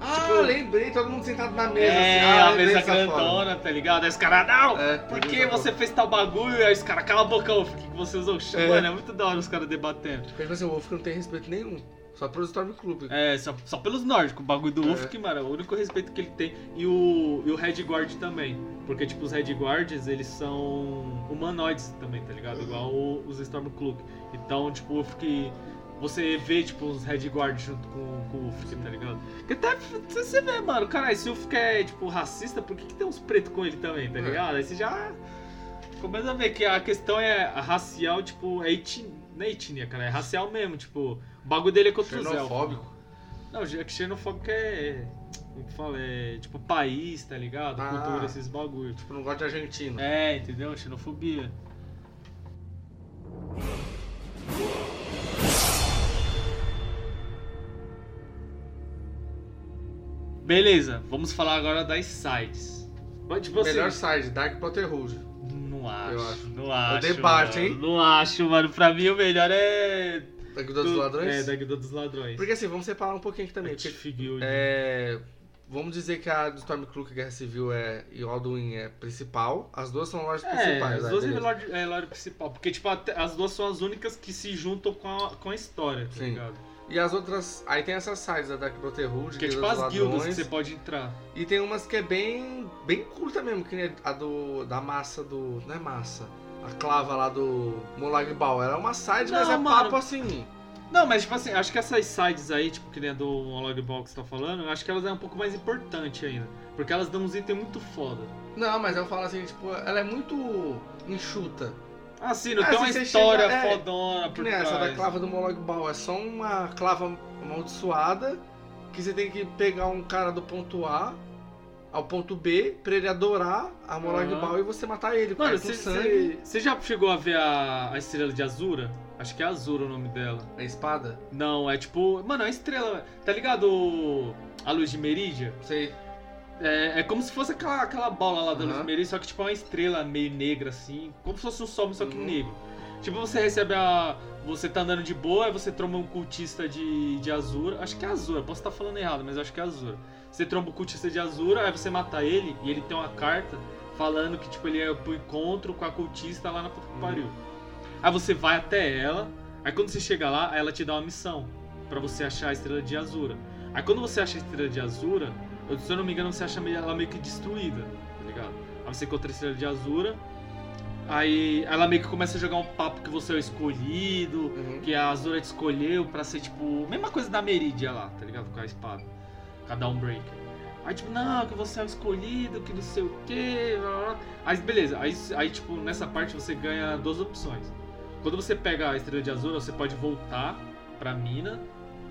Ah, tipo- lembrei, todo mundo sentado na mesa. é, assim. Ah, a mesa grandona, tá ligado? Aí os caras, não! É, Por que você fez tal bagulho? Aí os caras, cala a boca, Ufk, que você usou. É. Mano, é muito da hora os caras debatendo. Porque tipo assim, o Wolf não tem respeito nenhum. Só pros Stormcloak. É, só, só pelos nórdicos, o bagulho do É. Ufk, mano, é o único respeito que ele tem. E o, e o Red Guard também. Porque, tipo, os Red Guards, eles são humanoides também, tá ligado? Igual o- os Stormcloak. Então, tipo, o Ufk... Você vê, tipo, os Red Guard junto com, com o Ufk, tá ligado? Que até você vê, mano, caralho, se o Ufk é, tipo, racista, por que, que tem uns pretos com ele também, tá É. ligado? Aí você já... começa a ver que a questão é racial, tipo, é etnia, não é etnia, cara, é racial mesmo, tipo, o bagulho dele é contra os. Xenofóbico. Não, é que xenofóbico é, como que fala, é tipo país, tá ligado? Ah. Cultura, esses bagulhos. Tipo, não gosta de argentino. É, entendeu? Xenofobia. Beleza, vamos falar agora das sides. Mas, Tipo assim, Melhor side, Dark Brotherhood. Não acho, acho. não acho. debate, mano. hein? Não acho, mano. Pra mim o melhor é. Da Guilda dos do- Ladrões? É, da Guilda dos Ladrões. Porque assim, vamos separar um pouquinho aqui também. Porque, Guild. é, vamos dizer que a do Stormcloak Guerra Civil é, e o Alduin é principal. As duas são lojas É, principais. as né? duas é lore, é lore principal. Porque, tipo, as duas são as únicas que se juntam com a, com a história, tá Sim. ligado? E as outras. Aí tem essas sides da Dark Brotherhood, Que é tipo as guildas que Ladrões. você pode entrar. E tem umas que é bem. bem curta mesmo, que nem a do. da massa do. Não é massa. A clava lá do Molag Bal. Ela é uma side, mas Não, é mano. papo assim. Não, mas tipo assim, acho que essas sides aí, tipo, que nem a do Monologue Ball que você tá falando, eu acho que elas é um pouco mais importante ainda. Porque elas dão uns itens muito foda. Não, mas eu falo assim, tipo, ela é muito enxuta. Ah, sim, não Ah, tem uma história chega- é, fodona Que por nem essa da trás. clava do Molag Bal. É só uma clava amaldiçoada que você tem que pegar um cara do ponto A ao ponto B pra ele adorar a Molag Aham. Bal e você matar ele. Mano, você já chegou a ver a, a estrela de Azura? Acho que é Azura o nome dela. A espada? Não, é tipo. Mano, é uma estrela. Tá ligado a luz de Meridia? Sei. É, é como se fosse aquela, aquela bola lá da luz Aham. de Meridia, só que tipo uma estrela meio negra assim. Como se fosse um sol, só que Uhum. negro. Tipo, você recebe a. Você tá andando de boa, aí você tromba um cultista de, de Azura. Acho que é Azura, posso estar falando errado, mas acho que é Azura. Você tromba o cultista de Azura, aí você mata ele e ele tem uma carta falando que tipo ele é pro encontro com a cultista lá na puta que Uhum. pariu. Aí você vai até ela, aí quando você chega lá, ela te dá uma missão pra você achar a estrela de Azura. Aí quando você acha a estrela de Azura, eu- se eu não me engano, você acha ela meio que destruída, tá ligado? Aí você encontra a estrela de Azura, aí ela meio que começa a jogar um papo que você é o escolhido, Uhum. que a Azura te escolheu pra ser tipo. Mesma coisa da Meridia lá, tá ligado? Com a espada. Com a Dawnbreaker. Aí tipo, não, que você é o escolhido, que não sei o que. Aí beleza, aí, aí tipo, nessa parte você ganha duas opções. Quando você pega a estrela de Azura, você pode voltar pra mina,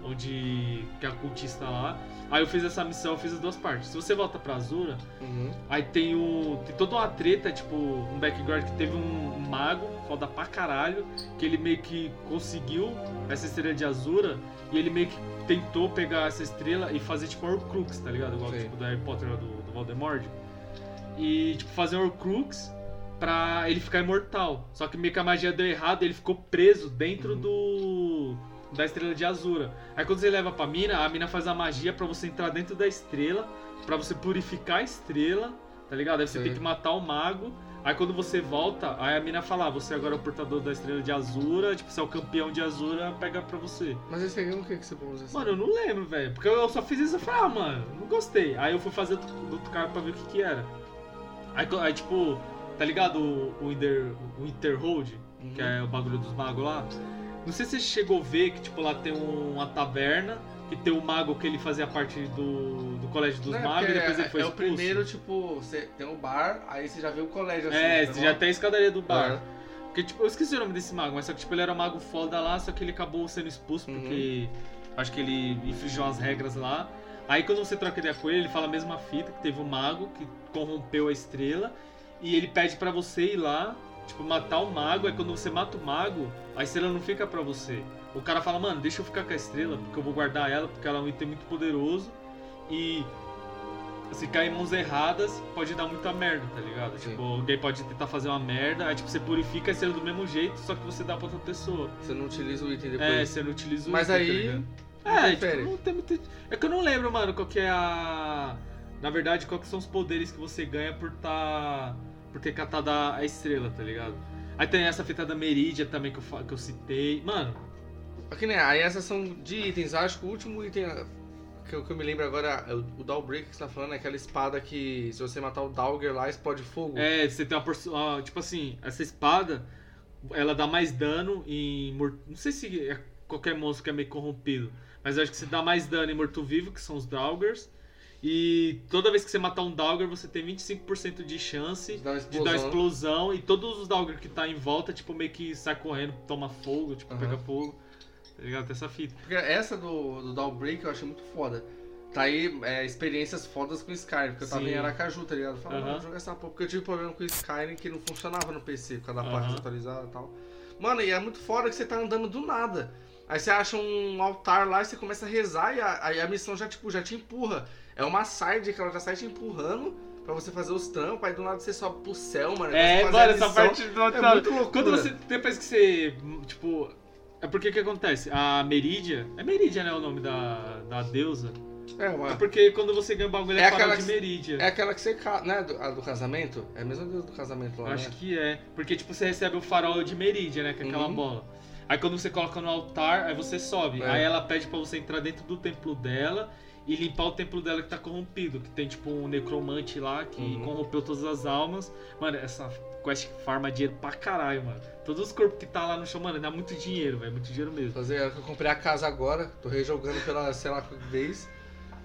onde. que é a cultista lá. Aí eu fiz essa missão, eu fiz as duas partes. Se você volta pra Azura, Uhum. Aí tem o. Tem toda uma treta, tipo, um background que teve um, um mago, foda pra caralho, que ele meio que conseguiu essa estrela de Azura e ele meio que tentou pegar essa estrela e fazer tipo um Horcrux, tá ligado? Igual tipo do Harry Potter lá do, do Voldemort. E tipo, fazer um Horcrux pra ele ficar imortal. Só que meio que a magia deu errado ele ficou preso dentro Uhum. do. Da estrela de Azura. Aí quando você leva pra mina, a mina faz a magia pra você entrar dentro da estrela Pra você purificar a estrela, tá ligado? Aí você Sim. tem que matar o mago. Aí quando você volta, aí a mina fala, ah, você agora é o portador da estrela de Azura, tipo, você é o campeão de Azura, pega pra você. Mas esse aqui, o que que você pôs assim? Mano, eu não lembro, velho. Porque eu só fiz isso e falei, ah, mano, não gostei. Aí eu fui fazer do, outro cara pra ver o que que era. Aí, aí, tipo, tá ligado o, o, Inter, o Interhold, Uhum. que é o bagulho dos magos lá? Não sei se você chegou a ver que, tipo, lá tem um- uma taverna, que tem um mago que ele fazia parte do, do colégio dos Não, é magos e depois ele foi É o expulso. primeiro, tipo, você tem o bar, aí você já vê o colégio assim. É, tá você já tem a escadaria do bar. Porque, tipo, eu esqueci o nome desse mago, mas só que, tipo, ele era um mago foda lá, só que ele acabou sendo expulso Uhum. porque acho que ele infringiu as regras lá. Aí quando você troca ideia com ele, ele fala a mesma fita, que teve um mago que corrompeu a estrela, e ele pede pra você ir lá, tipo, matar o mago, aí quando você mata o mago, a estrela não fica pra você. O cara fala, mano, deixa eu ficar com a estrela, porque eu vou guardar ela, porque ela é um item muito poderoso, e se cair em mãos erradas, pode dar muita merda, tá ligado? Sim. Tipo, alguém pode tentar fazer uma merda, aí tipo, você purifica a estrela do mesmo jeito, só que você dá pra outra pessoa. Você não utiliza o item É, depois. você não utiliza o Mas item, aí. tá ligado? não É, tipo, não tem muito... É que eu não lembro, mano, qual que é a... Na verdade, qual que são os poderes que você ganha por tá... Por ter catado a estrela, tá ligado? Aí tem essa fita da Meridia também que eu, que eu citei. Mano, Aqui, né? Aí essas são de itens. Acho que o último item que eu, que eu me lembro agora é o, o que você tá falando, é aquela espada que se você matar o Dalger lá, explode fogo. é, você tem uma porção... Tipo assim, essa espada, ela dá mais dano em... Não sei se é qualquer monstro que é meio corrompido, mas eu acho que você dá mais dano em morto-vivo, que são os Draugrs, E toda vez que você matar um Dalger, você tem 25% de chance Dá uma de dar explosão. E todos os Dalger que tá em volta, tipo, meio que sai correndo, toma fogo, tipo, Aham. pega fogo. Tá ligado? Tem essa fita. Porque essa do, do Downbreak eu achei muito foda. Tá aí é, experiências fodas com Skyrim, porque eu tava Sim. em Aracaju, tá ligado? Eu falei, Aham. mano, joga essa porra, porque eu tive problema com Skyrim que não funcionava no PC, por causa da placa Aham. atualizada e tal. Mano, e é muito foda que você tá andando do nada. Aí você acha um altar lá e você começa a rezar e a, aí a missão já, tipo, já te empurra. É uma side que ela já sai te empurrando pra você fazer os trampos, aí do nada você sobe pro céu, mano. É, mano, essa parte do É muito loucura. Quando você. Depois que você. Tipo. É porque que acontece? A Meridia. É Meridia, né? O nome da, da deusa. É, É uma... porque quando você ganha o bagulho é, É aquela de que- Meridia. é aquela que você. Né, do, a do casamento? É a mesma deus do casamento lá, Acho né? que é. Porque, tipo, você recebe o farol de Meridia, né? Que é aquela Uhum. bola. Aí quando você coloca no altar, aí você sobe. É. Aí ela pede pra você entrar dentro do templo dela e limpar o templo dela que tá corrompido. Que tem, tipo, um necromante lá que Uhum. corrompeu todas as almas. Mano, essa quest farma dinheiro pra caralho, mano. Todos os corpos que tá lá no chão, mano, dá muito dinheiro, velho. Muito dinheiro mesmo. Fazer, eu comprei a casa agora, tô rejogando pela sei lá que vez.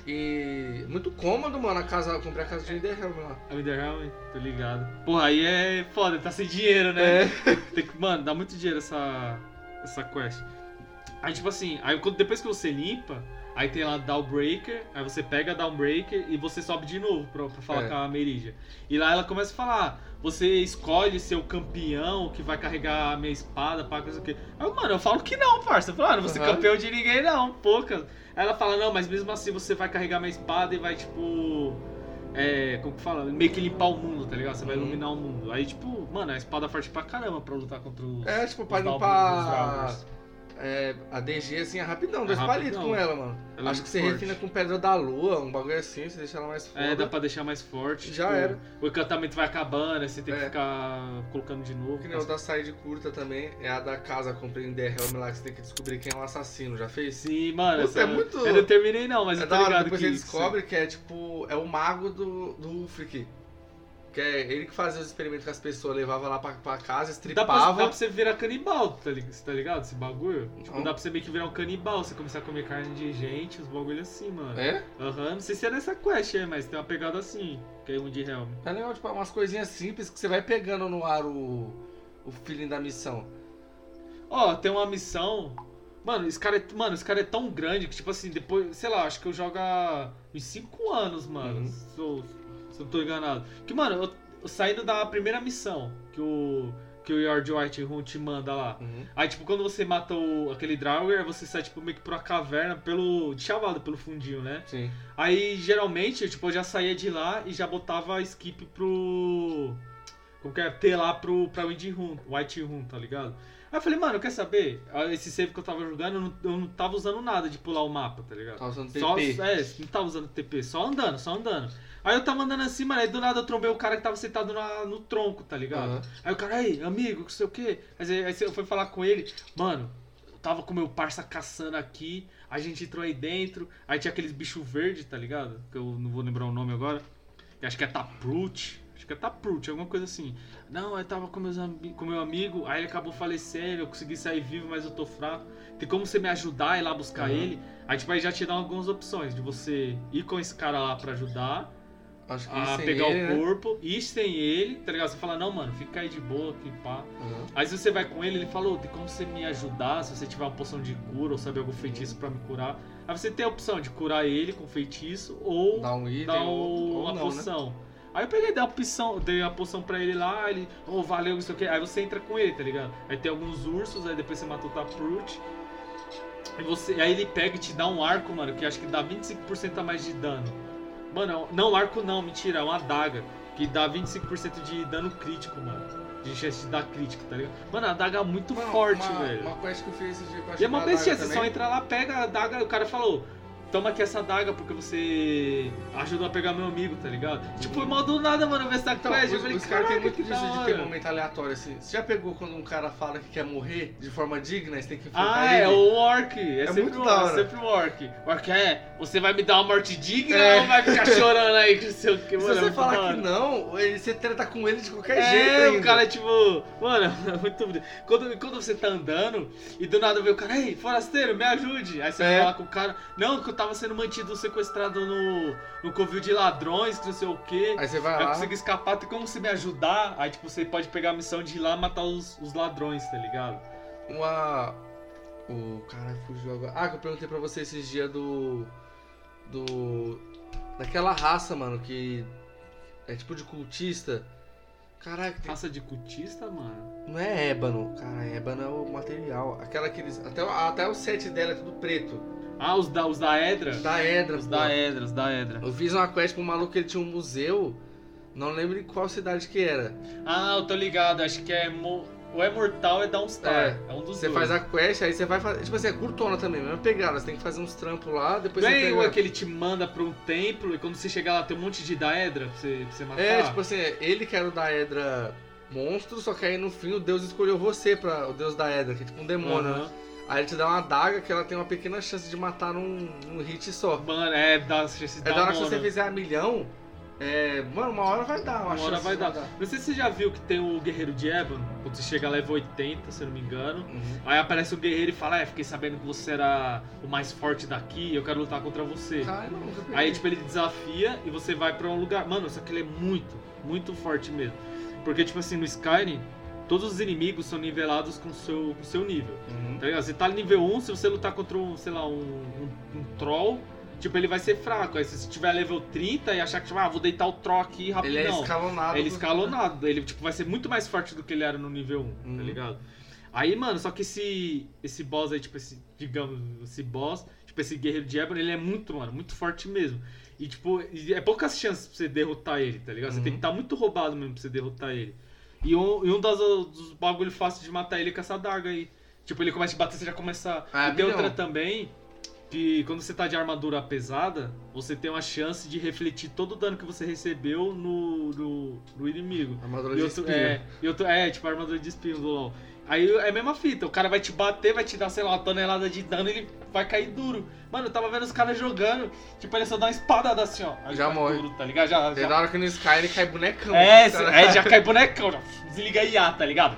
E muito cômodo, mano, a casa, eu comprei a casa de Enderhelm lá. A Winterhelm, tô ligado. Porra, aí é foda, tá sem dinheiro, né? Tem que, mano, dá muito dinheiro essa, essa quest. Aí, tipo assim, aí depois que você limpa, aí tem lá Downbreaker, aí você pega a Downbreaker e você sobe de novo pra, pra falar É. com a Meridia. E lá ela começa a falar, você escolhe seu campeão que vai carregar a minha espada, pá, coisa o quê. Aí, mano, eu falo que não, parça. Eu falo, ah, não vou ser Aham. campeão de ninguém não, poucas. Aí ela fala, não, mas mesmo assim você vai carregar minha espada e vai, tipo... É, como que fala? Meio que limpar o mundo, tá ligado? Você vai Uhum. iluminar o mundo. Aí, tipo, mano, a espada é forte pra caramba pra lutar contra os. É, tipo, pra limpar. É, a DG assim é rapidão, dois É palitos com ela, mano. Ela é Acho muito que você forte. refina com pedra da lua, um bagulho assim, você deixa ela mais foda. É, dá pra deixar mais forte. Já tipo, era. O encantamento vai acabando, aí você tem que É. ficar colocando de novo. Que nem o da side curta também, é a da casa, comprei em Enderhelm lá, que você tem que descobrir quem é o assassino, já fez? Sim, mano. Puta, essa- é muito- Eu não terminei não, mas é eu tô da hora, ligado depois que você isso- descobre que é tipo, é o mago do, do Ulfric. Que é ele que fazia os experimentos com as pessoas, levava lá pra, pra casa, Dá pra, estripava. dá pra você virar canibal, tá ligado? Tá ligado? Esse bagulho? Tipo, Não. dá pra você meio que virar um canibal, você começar a comer carne de gente, os bagulho assim, mano. É? Aham, não sei se é nessa quest aí, mas tem uma pegada assim, que é um de Helm. É legal, tipo, umas coisinhas simples que você vai pegando no ar o, o feeling da missão. Ó, tem uma missão. Mano, esse cara, é, mano, esse cara é tão grande que, tipo assim, depois, sei lá, acho que eu jogo há uns 5 anos, mano. Uhum. Se, eu, se eu não tô enganado. Que, mano, eu, eu saindo da primeira missão que o. Que o George Whitehorn te manda lá. Uhum. Aí, tipo, quando você mata o, aquele Draugr, você sai, tipo, meio que por uma caverna pelo. de chavado pelo fundinho, né? Sim. Aí, geralmente, tipo, eu já saía de lá e já botava skip pro. Como que é? T lá pro, pra Wind Room, White Room, tá ligado? Aí eu falei, mano, quer saber? Ah, Esse save que eu tava jogando, eu não, eu não tava usando nada de pular o mapa, tá ligado? Tá usando Só, TP. é, não tava usando TP, só andando, só andando. Aí eu tava andando assim, mano, aí do nada eu trombei o cara que tava sentado na- no tronco, tá ligado? Aham. Aí o cara, aí, amigo, não sei o quê. Aí, aí eu fui falar com ele, mano, eu tava com meu parça caçando aqui, a gente entrou aí dentro, aí tinha aqueles bichos verdes, tá ligado? Que eu não vou lembrar o nome agora. Acho que é Taproot. Que é Taproot, alguma coisa assim. Não, eu tava com, meus com meu amigo, aí ele acabou falecendo, eu consegui sair vivo, mas eu tô fraco. Tem como você me ajudar a ir lá buscar Uhum. ele? Aí tipo, aí já te dá algumas opções de você ir com esse cara lá pra ajudar, Acho que a pegar ele, o né? corpo, ir sem ele, tá ligado? Você fala, não, mano, fica aí de boa aqui, pá. Uhum. Aí se você vai com ele, ele falou, tem como você me ajudar, se você tiver uma poção de cura ou saber algum feitiço pra me curar. Aí você tem a opção de curar ele com feitiço ou Dá um item dar ou, o- ou uma não, né? Aí eu peguei, dei a poção, dei a poção pra ele lá, ele, oh, valeu, não sei o que. Aí você entra com ele, tá ligado? Aí tem alguns ursos, aí depois você mata o Taproot. E você, aí ele pega e te dá um arco, mano, que acho que dá 25% a mais de dano. Mano, não, arco não, mentira, é uma adaga. Que dá 25% de dano crítico, mano. De chance de dar crítico, tá ligado? Mano, a adaga é muito Mano, forte, uma, velho. Uma quest que eu fiz esse dia que eu E é uma bestia, você só também. entra lá, pega a adaga o cara falou. Toma aqui essa adaga porque você ajudou a pegar meu amigo, tá ligado? Tipo, foi mal do nada, mano, ver essa Então. Eu os, falei, os caras têm "Caraca, muito disso de ter hora." momento aleatório, assim. Você já pegou quando um cara fala que quer morrer de forma digna, você tem que enfrentar Ah, ele? é o Orc. É, sempre muito o da Orc, hora. é sempre o Orc. O Orc é, você vai me dar uma morte digna É. ou vai ficar chorando aí que não sei o que, Se mano? é você falar que não, ele, você treta com ele de qualquer É, jeito ainda. o cara é tipo. Mano, é muito. Quando, quando você tá andando e do nada vê o cara, ei, forasteiro, me ajude. Aí você É. vai falar com o cara, não, que eu tava sendo mantido sequestrado no, no covil de ladrões, que não sei o quê. Aí você vai Eu lá. consegui escapar, tem como você me ajudar? Aí, tipo, você pode pegar a missão de ir lá matar os, os ladrões, tá ligado? Uma. O. Cara, fugiu agora. Ah, que eu perguntei pra você esses dias do. Do. Daquela raça, mano, que. É tipo de cultista. Caraca, tem- Raça de cultista, mano. não é ébano. Cara, ébano é o material. Aquela que eles. Até, até o set dela é tudo preto. Ah, os da, os da Edra? Da Edra, Os pô. da Edra, os da Edra. Eu fiz uma quest pro maluco que ele tinha um museu. Não lembro em qual cidade que era. Ah, eu tô ligado, acho que é. Mo... Ou é Mortal ou é Dawnstar. É, um dos Você dois. faz a quest, aí você vai fazer. Tipo assim, é curtona também, mesma pegada. Você tem que fazer uns trampos lá, depois Não você é pega... igual que ele te manda pra um templo e quando você chegar lá tem um monte de Daedra pra você, pra você matar? É, tipo assim, ele que era o da Edra monstro, só que aí no fim o deus escolheu você pra o deus da Edra, que é tipo um demônio, Aham. né? Aí ele te dá uma adaga que ela tem uma pequena chance de matar num, num hit só. Mano, é, dá chance de É dar da hora que você fizer a milhão, é. Mano, uma hora vai dar, uma, Uma hora vai de dar. Não sei se você já viu que tem o Guerreiro de Ebon, quando você chega a level 80, se eu não me engano. Uhum. Aí aparece o guerreiro e fala, é, fiquei sabendo que você era o mais forte daqui, eu quero lutar contra você. Cara, não. Aí, tipo, ele desafia e você vai pra um lugar. Mano, só que ele é muito, muito forte mesmo. Porque, tipo assim, no Skyrim, todos os inimigos são nivelados com o seu, com o seu nível. Uhum. Tá? Você tá nível 1, se você lutar contra um, sei lá, um, um, um troll, tipo, ele vai ser fraco. Aí se você tiver level 30 e achar que, tipo, ah, vou deitar o troll aqui rapidão. Ele é escalonado. Ele é escalonado, ele tipo, vai ser muito mais forte do que ele era no nível 1, Uhum. tá ligado? Aí, mano, só que esse esse boss aí, tipo, esse, digamos, esse boss, tipo, esse guerreiro de Ebony, ele é muito, mano, muito forte mesmo. E, tipo, é poucas chances pra você derrotar ele, tá ligado? Você Uhum. tem que estar muito roubado mesmo pra você derrotar ele. E um, e um das, dos bagulho fáceis de matar ele é com essa daga aí. Tipo, ele começa a te bater, você já começa... Ah, e tem milhão. outra também, que quando você tá de armadura pesada, você tem uma chance de refletir todo o dano que você recebeu no, no, no inimigo. Armadura E de outro, espinho. é, outro, é, tipo armadura de espinho do LoL. Aí é a mesma fita, o cara vai te bater, vai te dar, sei lá, uma tonelada de dano e ele vai cair duro. Mano, eu tava vendo os caras jogando, tipo, ele só dá uma espadada assim, ó. Já morre. Duro, tá ligado? Já, já- da hora que no Sky ele cai bonecão. É, cara. é, já cai bonecão, já desliga IA, tá ligado?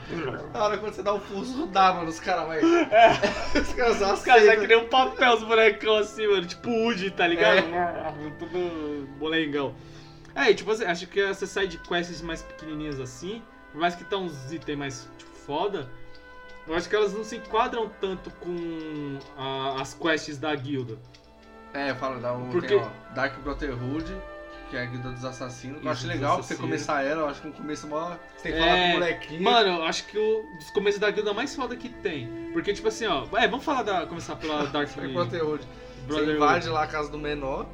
Da hora quando você dá o pulso, dá, mano. Os caras vai. É. Os caras Os caras já que nem um papel, os bonecão assim, mano, tipo Woody, tá ligado? Tudo molengão. É, e tipo assim, acho que essas side quests mais pequenininhas assim, por mais que tá uns itens mais tipo, foda, eu acho que elas não se enquadram tanto com a- as quests da guilda. É, fala, dá um. Porque- ó, Dark Brotherhood, que é a guilda dos assassinos. eu acho legal pra você começar ela. Eu acho que no começo mó. Você tem que falar com o molequinho. É, Mano, eu acho que o dos começos da guilda mais foda que tem. Porque, tipo assim, ó. É, vamos falar da. Começar pela Dark Dark Brotherhood. Você Brotherhood. invade lá a casa do menor.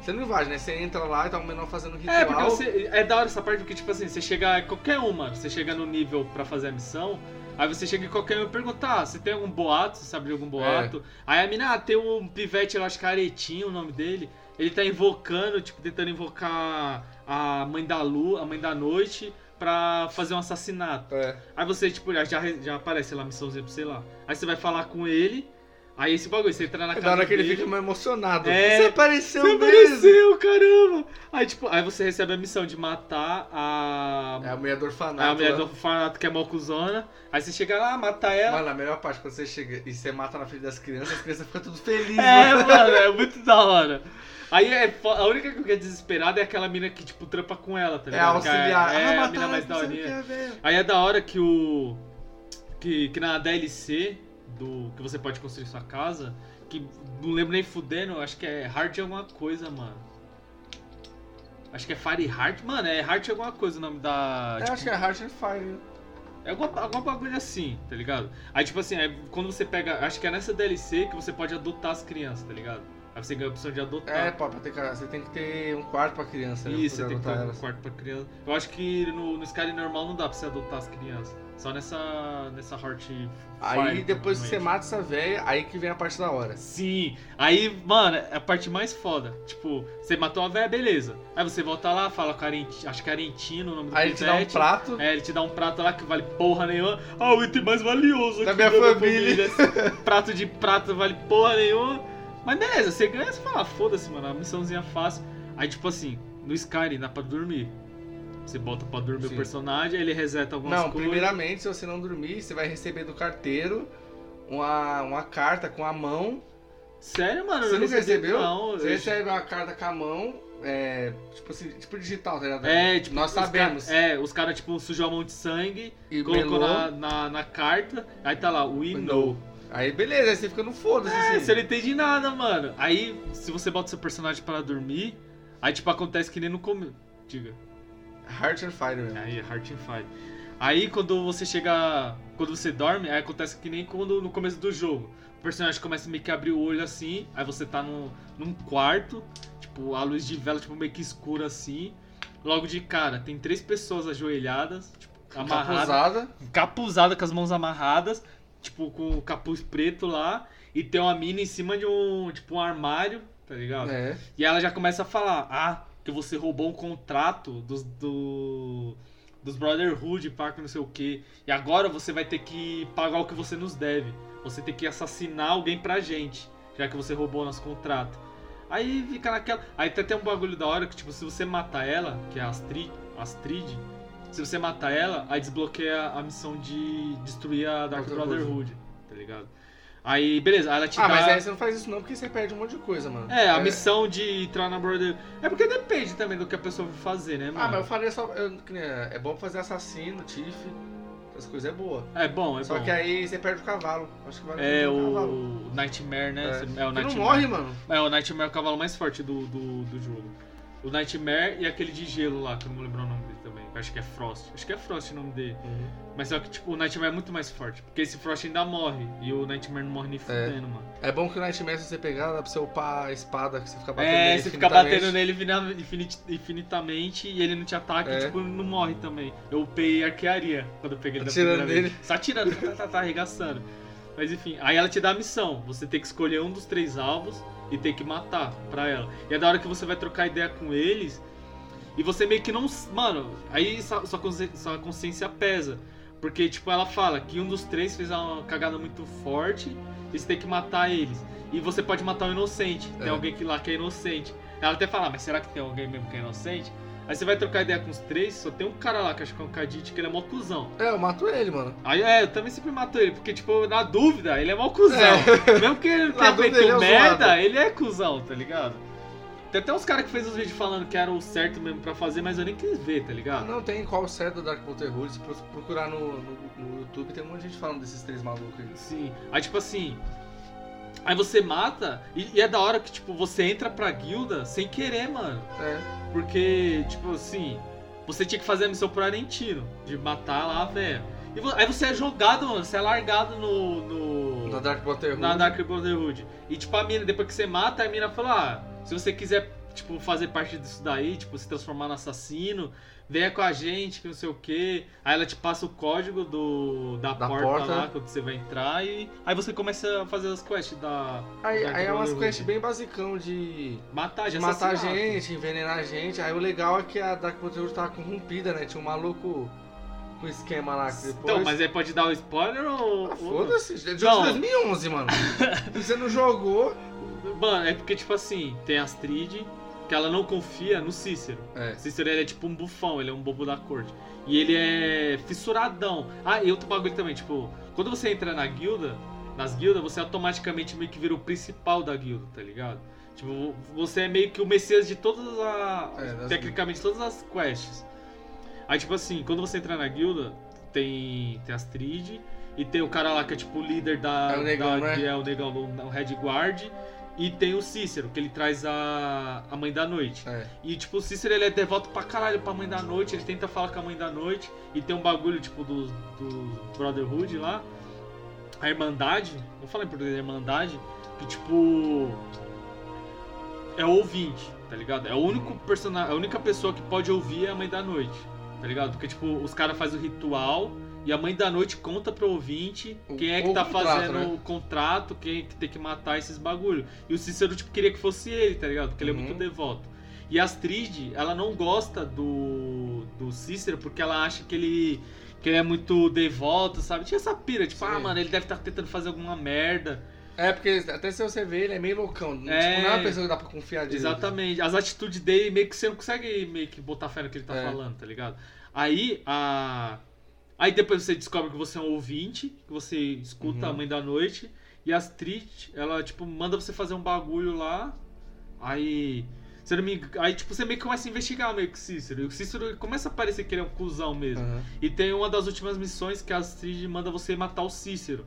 Você não invade, né? Você entra lá e tá o menor fazendo ritual. É, porque você. É da hora essa parte porque, tipo assim, você chega. Qualquer um, mano. Você chega no nível pra fazer a missão. Aí você chega em qualquer um e pergunta, ah, você tem algum boato? Você sabe de algum boato? Aí a mina, ah, tem um pivete, eu acho que é Aretinho o nome dele. Ele tá invocando, tipo, tentando invocar a mãe da lua, a mãe da noite, pra fazer um assassinato. É. Aí você, tipo, já, já aparece lá a missãozinha pra você lá. Aí você vai falar com ele. Aí esse bagulho, você entra na É casa da hora que ele dele, fica mais emocionado. É. Você apareceu Você mesmo. apareceu, caramba! Aí, tipo, aí você recebe a missão de matar a. É a mulher do orfanato. a mulher lá. do orfanato que é mocuzona. Aí você chega lá, mata ela. Mano, a melhor parte quando você chega e você mata na frente das crianças, as crianças ficam tudo felizes. é, mano. mano, é muito da hora. Aí é, a única que fica desesperada é aquela mina que, tipo, trampa com ela, tá É ligado? auxiliar. Que É, é ah, a mina mais é, velho. Aí é da hora que o. Que, que na DLC do. que você pode construir sua casa. Que não lembro nem fudendo, acho que é Heart alguma coisa, mano. Acho que é Fire Heart. Mano, é Heart alguma coisa o nome da. Eu tipo, acho que é Heart and Fire. É alguma, alguma bagulho assim, tá ligado? Aí, tipo assim, é quando você pega. Acho que é nessa DLC que você pode adotar as crianças, tá ligado? Aí você ganha a opção de adotar. É, pô, ter, você tem que ter um quarto pra criança. né, Isso, você tem que ter um elas. quarto pra criança. Eu acho que no, no Skyrim normal não dá pra você adotar as crianças. Só nessa. nessa Heart Aí depois que você mata essa velha, aí que vem a parte da hora. Sim, aí, mano, é a parte mais foda. Tipo, você matou a véia, beleza. Aí você volta lá, fala com a Arenti, acho que é Arentino o nome do Aí ele te dá um prato. É, ele te dá um prato lá que vale porra nenhuma. Ah, o item mais valioso Da aqui minha família. Esse prato de prata vale porra nenhuma. Mas beleza, você ganha, você fala, "Ah, foda-se, mano, a missãozinha fácil. Aí, tipo assim, no Skyrim dá pra dormir. Você bota pra dormir Sim. o personagem, aí ele reseta algumas Não, coisas. primeiramente, se você não dormir, você vai receber do carteiro uma, uma carta com a mão Sério, mano? Você não recebeu? Não, Você recebe a carta com a mão, é, tipo assim, tipo digital, tá ligado? É, tipo, Nós sabemos. É, os caras, tipo, sujou a mão de sangue, E colocou na, na, na carta, aí tá lá, we know. Aí beleza, aí você fica no foda-se. É, assim. você não entende nada, mano. Aí, se você bota seu personagem para dormir, aí, tipo, acontece que nem no começo. Diga. Heart and Fire mesmo. Aí, Heart and Fire. Aí, quando você chega. Quando você dorme, aí acontece que nem quando no começo do jogo. O personagem começa meio que a abrir o olho assim, aí você tá num, num quarto, tipo, a luz de vela, tipo, meio que escura assim. Logo de cara, tem três pessoas ajoelhadas, tipo, amarradas Capuzada. capuzada com as mãos amarradas, tipo, com o capuz preto lá, e tem uma mina em cima de um, tipo, um armário, tá ligado? É. E ela já começa a falar, ah, que você roubou um contrato dos, do, dos Brotherhood, que não sei o que, e agora você vai ter que pagar o que você nos deve. Você tem que assassinar alguém pra gente, já que você roubou nosso contrato. Aí fica naquela. Aí tem até um bagulho da hora que, tipo, se você matar ela, que é a Astrid, Astrid se você matar ela, aí desbloqueia a missão de destruir a Dark. Brotherhood, tá ligado? Aí, beleza, ela te Ah, dá. mas aí você não faz isso não, porque você perde um monte de coisa, mano. É, a missão de entrar na Brother. É porque depende também do que a pessoa vai fazer, né, mano? Ah, mas eu falei só. eu- é bom fazer assassino, Tiff. Essas coisas é boa. É bom, é Só bom. que aí você perde o cavalo. Acho que vale É o cavalo. Nightmare, né? É. É, o Você não Nightmare. morre, mano. É, o Nightmare é o cavalo mais forte do, do, do jogo. O Nightmare e aquele de gelo lá, que eu não vou lembrar o nome dele também. Acho que é Frost. Acho que é Frost o nome dele. Mas só que, tipo, o Nightmare é muito mais forte. Porque esse Frost ainda morre. E o Nightmare não morre nem fudendo, mano. É bom que o Nightmare, se você pegar, dá pra você upar a espada, que você fica batendo É, nele você fica infinitamente. batendo nele infini- infinit- infinitamente e ele não te ataca É. e tipo, não morre também. Eu upei arquearia quando eu peguei ele da primeira nele. vez. Só atirando, tá, tá, tá, arregaçando. Mas enfim, aí ela te dá a missão. Você tem que escolher um dos três alvos e tem que matar pra ela. E é da hora que você vai trocar ideia com eles e você meio que não. Mano, aí sua, sua consci- sua consciência pesa. Porque, tipo, ela fala que um dos três fez uma cagada muito forte e você tem que matar eles. E você pode matar o inocente. Tem É. alguém que lá que é inocente. Ela até fala, "Ah, mas será que tem alguém mesmo que é inocente? Aí você vai trocar ideia com os três, só tem um cara lá que acho que é um Kadit, que ele é mó cuzão. É, eu mato ele, mano. Aí é, eu também sempre mato ele, porque, tipo, na dúvida, ele é mó cuzão. Mesmo que ele tenha feito ele é merda, zoado. ele é cuzão, tá ligado? Tem até uns caras que fez os vídeos falando que era o certo mesmo pra fazer, mas eu nem quis ver, tá ligado? Não tem qual certo do Dark Brotherhood. Se pro- procurar no, no, no YouTube, tem um monte de gente falando desses três malucos aí. Sim. Aí, tipo assim. Aí você mata, e, e é da hora que, tipo, você entra pra guilda sem querer, mano. É. Porque, tipo assim, você tinha que fazer a missão pro Arentino, de matar lá a véia. E aí você é jogado, mano, você é largado no. no No Dark Brotherhood. na Dark Brotherhood. E tipo, a mina, depois que você mata, a mina fala, ah, se você quiser, tipo, fazer parte disso daí, tipo, se transformar no assassino, venha com a gente, que não sei o que. Aí ela te passa o código do, da, Da porta, porta. lá, quando você vai entrar, e aí você começa a fazer as quests da. Aí, Dark aí é umas quests bem basicão de, Matar, de matar gente, envenenar a gente. Aí o legal é que a Dark Brotherhood tava corrompida, né? Tinha um maluco com esquema lá depois... Então, mas aí pode dar o spoiler ou. Ah, Foda-se, é de jogo Não. de 2011, mano. Você não jogou... Mano, é porque, tipo assim, tem Astrid, que ela não confia no Cícero. É. Cícero ele é tipo um bufão, ele é um bobo da corte. E ele é fissuradão. Ah, e outro bagulho também, tipo, quando você entra na guilda, nas guildas, você automaticamente meio que vira o principal da guilda, tá ligado? Tipo, você é meio que o messias de todas as. É, tecnicamente, todas as quests. Aí, tipo assim, quando você entra na guilda, tem, tem a Astrid e tem o cara lá que é tipo o líder da. É o negão, da, né? que é o negão, o Red Guard. E tem o Cícero, que ele traz a, a Mãe da Noite. É. E, tipo, o Cícero, ele é devoto pra caralho pra Mãe da Noite, ele tenta falar com a Mãe da Noite, e tem um bagulho, tipo, do, do Brotherhood lá, a Irmandade, vou falar em português, a Irmandade, que, tipo, é o ouvinte, tá ligado? É o único personagem, a única pessoa que pode ouvir é a Mãe da Noite, tá ligado? Porque, tipo, os caras fazem o ritual, e a Mãe da Noite conta pro ouvinte O- quem é que tá contrato, fazendo né? o contrato, quem é que tem que matar esses bagulho. E o Cícero, tipo, queria que fosse ele, tá ligado? Porque ele é Uhum. muito devoto. E a Astrid, ela não gosta do, do Cícero porque ela acha que ele, que ele é muito devoto, sabe? Tinha essa pira, tipo, Sim. ah, mano, ele deve estar tentando fazer alguma merda. É, porque até se você ver, ele é meio loucão. É. Tipo, não é uma pessoa que dá pra confiar direito. Exatamente. As atitudes dele meio que você não consegue meio que botar fé no que ele tá É. falando, tá ligado? Aí a. Aí depois você descobre que você é um ouvinte, que você escuta Uhum. a mãe da noite. E a Astrid, ela, tipo, manda você fazer um bagulho lá. Aí. Você me... Aí, tipo, você meio que começa a investigar meio que o Cícero. E o Cícero começa a parecer que ele é um cuzão mesmo. Aham. E tem uma das últimas missões que a Astrid manda você matar o Cícero.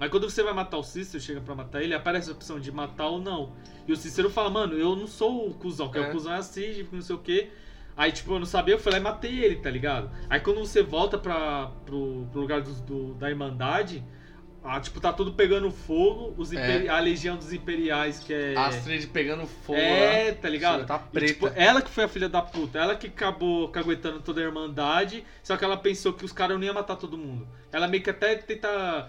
Aí quando você vai matar o Cícero, chega pra matar ele, aparece a opção de matar ou não. E o Cícero fala, mano, eu não sou o cuzão, que é. É. o cuzão é a Astrid, não sei o quê. Aí, tipo, eu não sabia, eu fui lá e matei ele, tá ligado? Aí quando você volta pra, pro, pro lugar dos- do, da Irmandade, ah, tipo, tá tudo pegando fogo, os É. a Legião dos Imperiais, que é... A Astrid pegando fogo É, tá ligado? Tá E, preta. tipo, ela que foi a filha da puta, ela que acabou caguetando toda a Irmandade, só que ela pensou que os caras não iam matar todo mundo. Ela meio que até tenta.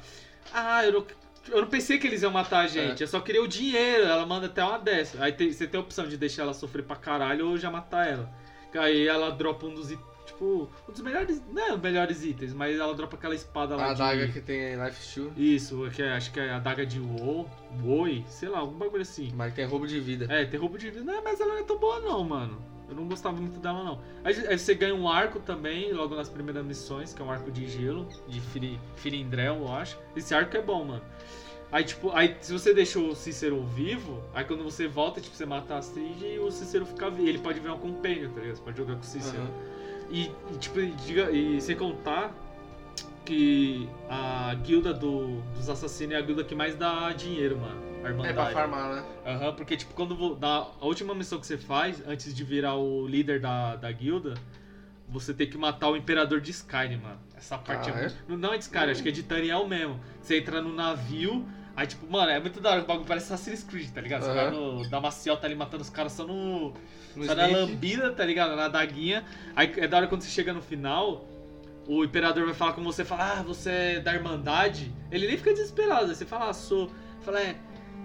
Ah, eu não, eu não pensei que eles iam matar a gente, eu só queria o dinheiro. Ela manda até uma dessa. Aí tem- você tem a opção de deixar ela sofrer pra caralho ou já matar ela. Aí ela dropa um dos. Tipo, um dos melhores. Não é melhores itens, mas ela dropa aquela espada lá a de. adaga que tem Life Steal, Isso, que é- acho que é a adaga de Wo, Woi, sei lá, algum bagulho assim. mas tem roubo de vida. É, tem roubo de vida. Não, mas ela não é tão boa não, mano. Eu não gostava muito dela, não. Aí, aí você ganha um arco também, logo nas primeiras missões, que é um arco de gelo, de Firi- Firindrel, eu acho. Esse arco é bom, mano. Aí, tipo, aí se você deixa o Cícero vivo, aí quando você volta, tipo, você mata a Astrid e o Cícero fica vivo. Ele pode virar um companion, tá ligado? Você pode jogar com o Cícero. Aham. E, e, tipo, e diga, e sem contar que a guilda do- dos assassinos é a guilda que mais dá dinheiro, mano. A É pra farmar, né? Aham, porque tipo, quando na a última missão que você faz, antes de virar o líder da, da guilda, você tem que matar o imperador de Skyrim, mano. Essa parte Ah, é, muito- Não é de Skyrim, acho que é de Taniel mesmo. Você entra no navio, aí tipo, mano, é muito da hora, o bagulho parece Assassin's Creed, tá ligado? Você Aham. vai no da Maciel, tá ali matando os caras só no. No só na lambida, tá ligado? Na daguinha. Aí é da hora quando você chega no final. O imperador vai falar com você, fala, ah, você é da Irmandade. Ele nem fica desesperado, aí você fala, ah, sou. Fala, é,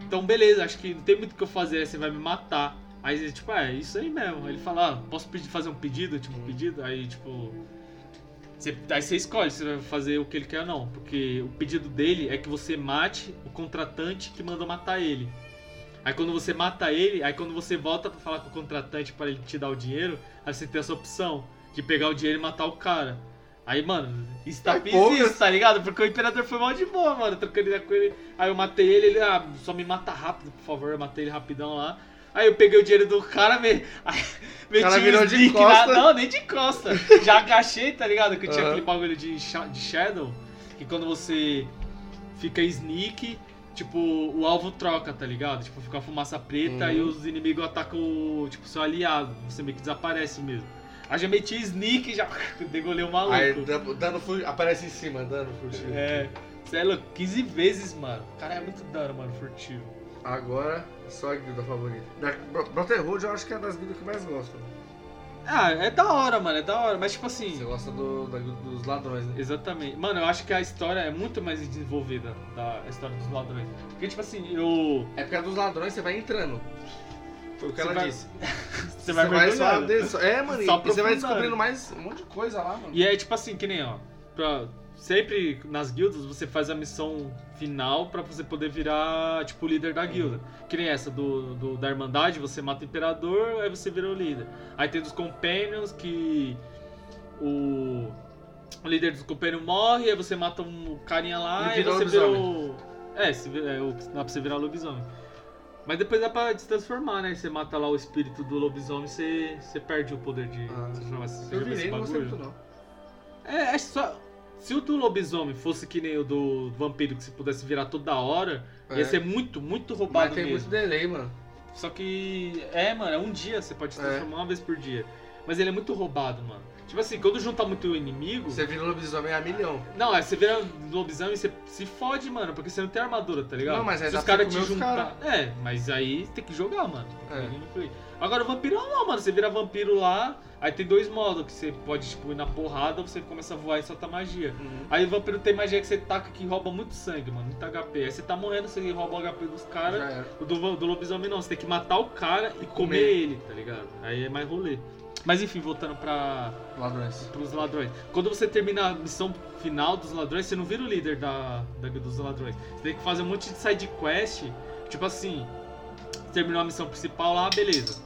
então beleza, acho que não tem muito o que eu fazer, aí você vai me matar. Aí tipo, é, isso aí mesmo. Ele fala, ah, posso pedir, fazer um pedido? Tipo, um pedido? Aí, tipo. Você, aí você escolhe se vai fazer o que ele quer ou não. Porque o pedido dele é que você mate o contratante que mandou matar ele. Aí quando você mata ele, aí quando você volta pra falar com o contratante para ele te dar o dinheiro, aí você tem essa opção de pegar o dinheiro e matar o cara. Aí, mano, tá fiz poucas. isso, tá ligado? Porque o imperador foi mal de boa, mano, trocando ideia com ele. Aí eu matei ele, ele, ah, só me mata rápido, por favor. Eu matei ele rapidão lá. Aí eu peguei o dinheiro do cara, me... aí, meti cara o virou de sneak costa. Na... Não, nem de costa. Já agachei, tá ligado? Que tinha Aham. aquele bagulho de, de Shadow, que quando você fica sneak, tipo, o alvo troca, tá ligado? Tipo, fica a fumaça preta Uhum. e os inimigos atacam o, tipo, seu aliado. Você meio que desaparece mesmo. Aí já meti sneak e já degolei o maluco. Aí dano, dano fu- aparece em cima, dano furtivo. É, você é louco, 15 vezes, mano. O cara é muito dano, mano, furtivo. Agora, só a guilda favorita. Da Bro- Brotherhood eu acho que é das guildas que eu mais gosto. Ah, é da hora, mano, é da hora. Mas, tipo Você assim, gosta do, da dos ladrões, né? exatamente. Mano, eu acho que a história é muito mais desenvolvida da história dos ladrões. Porque, tipo assim, eu. É porque a dos ladrões você vai entrando. Foi o que Você ela vai- disse. Você vai só mergulhando. des- É, mano, Só e você vai descobrindo mais um monte de coisa lá, mano. E é tipo assim, que nem, ó. Pra, sempre nas guildas você faz a missão final pra você poder virar, tipo, o líder da guilda. Que nem essa do, do- da Irmandade, você mata o Imperador, aí você vira o líder. Aí tem dos Companions que o, o líder dos Companions morre, aí você mata um carinha lá E e você vira o. É, se é, o- dá pra você virar lobisomem. Mas depois dá pra se transformar, né? Você mata lá o espírito do lobisomem, você, você perde o poder de Ah, transformar. Você Eu virei, não gostei muito não. É, é só. Se o do lobisomem fosse que nem o do vampiro, que se pudesse virar toda hora, ia É. ser muito, muito Mas roubado tem mesmo. muito delay, mano. Só que. É, mano, é um dia, você pode se É. transformar uma vez por dia. Mas ele é muito roubado, mano. Tipo assim, quando juntar muito inimigo. Você vira lobisomem a milhão. Não, é você vira lobisomem e você se fode, mano, porque você não tem armadura, tá ligado? Não, mas aí Se dá os pra caras comer te os juntar. É, mas aí tem que jogar, mano. É. Agora o vampiro não, mano. Você vira vampiro lá, aí tem dois modos que você pode, tipo, ir na porrada ou você começa a voar e solta magia. Aí o vampiro tem magia que você taca que rouba muito sangue, mano, muito HP. Aí você tá morrendo, você rouba o HP dos Já caras. era. O do, do lobisomem não, você tem que matar o cara e comer, comer. ele, tá ligado? Aí é mais rolê. Mas enfim, voltando pra, Ladrões. pros ladrões. Quando você termina a missão final dos ladrões, você não vira o líder da, da dos ladrões. Você tem que fazer um monte de side quest. Tipo assim, terminou a missão principal lá, beleza.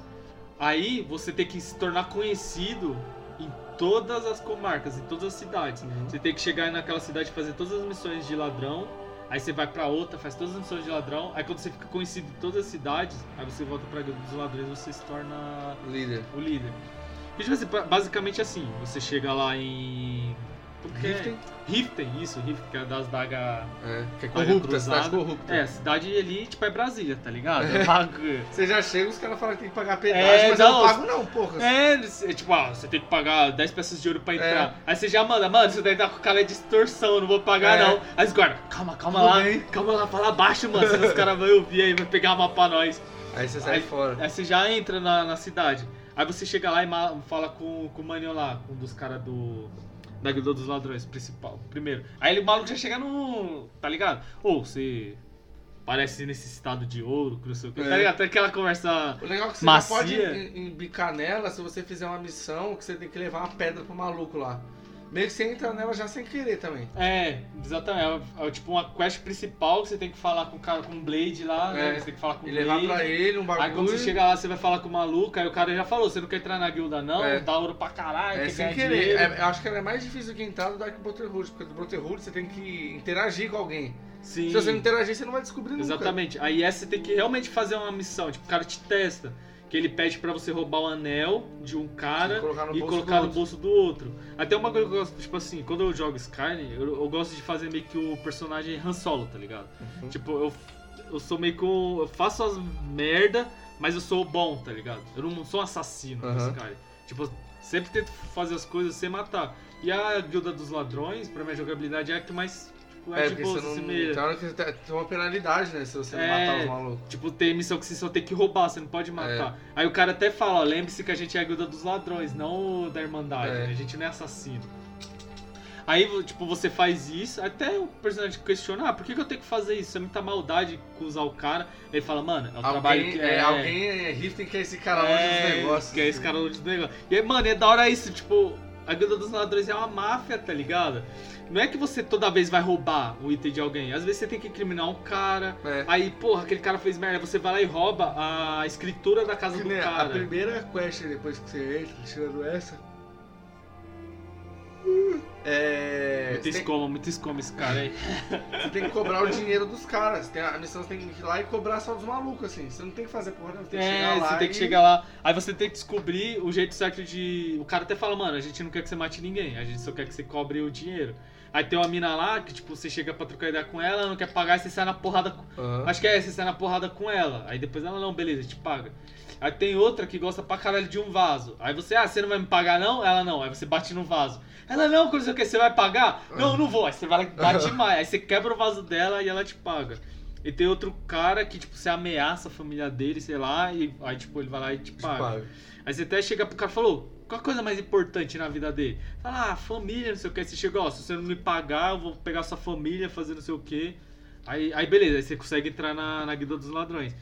Aí você tem que se tornar conhecido em todas as comarcas, em todas as cidades. Uhum. Você tem que chegar naquela cidade e fazer todas as missões de ladrão. Aí você vai pra outra, faz todas as missões de ladrão. Aí quando você fica conhecido em todas as cidades, aí você volta pra guilda dos ladrões você se torna Líder. o líder. E, tipo assim, ba- basicamente assim, você chega lá em. É? Riften? Riften, isso, Riften, que é das dagas. É, que é Daga corrupta, cidade corrupta. É, a cidade ali, tipo, é Brasília, tá ligado? É bagulho. Você já chega, os caras falam que tem que pagar pedágio, É, mas eu não, não pago não, porra. É, é tipo, ah, você tem que pagar 10 peças de ouro pra entrar. É. Aí você já manda, mano, isso daí tá com cara de extorsão, eu não vou pagar É. não. Aí os guardas, calma, calma Tudo lá, bem. calma lá, fala baixo, mano, senão os caras vão ouvir aí, vai pegar uma pra nós. Aí você sai Aí- fora. Aí você já entra na, na cidade. Aí você chega lá e fala com, com o maninho lá, um dos caras do. Da Guilda dos Ladrões, principal, primeiro. Aí ele, o maluco já chega no. Tá ligado? Ou você parece necessitado de ouro, não sei o que. É. Tá ligado? Tem aquela conversa. O legal é que você Macia. pode em- embicar nela se você fizer uma missão que você tem que levar uma pedra pro maluco lá. Meio que você entra nela já sem querer também. É, exatamente. É, é tipo uma quest principal que você tem que falar com o cara com o Blade lá, né? É. Você tem que falar com o levar Blade. pra ele um Aí bagulho. quando você chega lá, você vai falar com o maluco, aí o cara já falou, você não quer entrar na guilda não, É. dá ouro pra caralho, É quer sem querer. É, eu acho que ela é mais difícil que entrar do Dark Brotherhood, porque do Brotherhood você tem que interagir com alguém. Sim. Se você não interagir, você não vai descobrir nunca. Exatamente. Aí essa você tem que realmente fazer uma missão. Tipo, o cara te testa. Que ele pede pra você roubar o anel de um cara E colocar no e bolso colocar do no outro. bolso do outro. Até uma coisa que eu gosto, tipo assim, quando eu jogo Skyrim, eu, eu gosto de fazer meio que o personagem Han Solo, tá ligado? Uhum. Tipo, eu, eu sou meio que um. Eu faço as merda, mas eu sou bom, tá ligado? Eu não sou um assassino no Aham. Skyrim. Tipo, sempre tento fazer as coisas sem matar. E a Guilda dos Ladrões, pra minha jogabilidade, é a que mais. Tipo, é, É, de boa, você não. hora que você tem uma penalidade, né? Se você não É. matar os malucos. Tipo, tem missão que você só tem que roubar, você não pode matar. Aí o cara até fala, ó, lembre-se que a gente é a guilda dos ladrões, não da Irmandade, É. né? A gente não é assassino. Aí, tipo, você faz isso, até o personagem questiona, ah, por que, que eu tenho que fazer isso? É muita maldade usar o cara. Ele fala, mano, é o trabalho Alguém, que é, alguém é Riften que é esse cara longe dos negócios. Que é esse cara longe dos negócios. E aí, mano, é da hora isso, tipo, a guilda dos ladrões é uma máfia, tá ligado? Não é que você toda vez vai roubar o item de alguém. Às vezes você tem que incriminar um cara. É. Aí, porra, aquele cara fez merda. Você vai lá e rouba a escritura da casa Que do nem a cara. primeira quest depois que você entra, tirando essa. É. Muito Você tem, escoma, muito escoma esse cara aí. você tem que cobrar o dinheiro dos caras. Tem a missão você tem que ir lá e cobrar só dos malucos, assim. Você não tem que fazer porra, não. Você tem que É, chegar lá. você tem que e- chegar lá. Aí você tem que descobrir o jeito certo de. O cara até fala, mano, a gente não quer que você mate ninguém, a gente só quer que você cobre o dinheiro. Aí tem uma mina lá que, tipo, você chega pra trocar ideia com ela, não quer pagar, e você sai na porrada com. Aham. Acho que é, você sai na porrada com ela. Aí depois ela, não, beleza, te paga. Aí tem outra que gosta pra caralho de um vaso. Aí você, ah, você não vai me pagar não? Ela não. Aí você bate no vaso. Ela não, quando você quer, você vai pagar? Não, não vou. Aí você vai bate mais. Aí você quebra o vaso dela e ela te paga. E tem outro cara que, tipo, você ameaça a família dele, sei lá, e aí, tipo, ele vai lá e te Te paga. paga. Aí você até chega pro cara e falou, qual a coisa mais importante na vida dele? Fala, ah, família, não sei o que. Você chega, ó, se você não me pagar, eu vou pegar sua família, fazer não sei o que. Aí, aí beleza, aí você consegue entrar na, na guilda dos ladrões.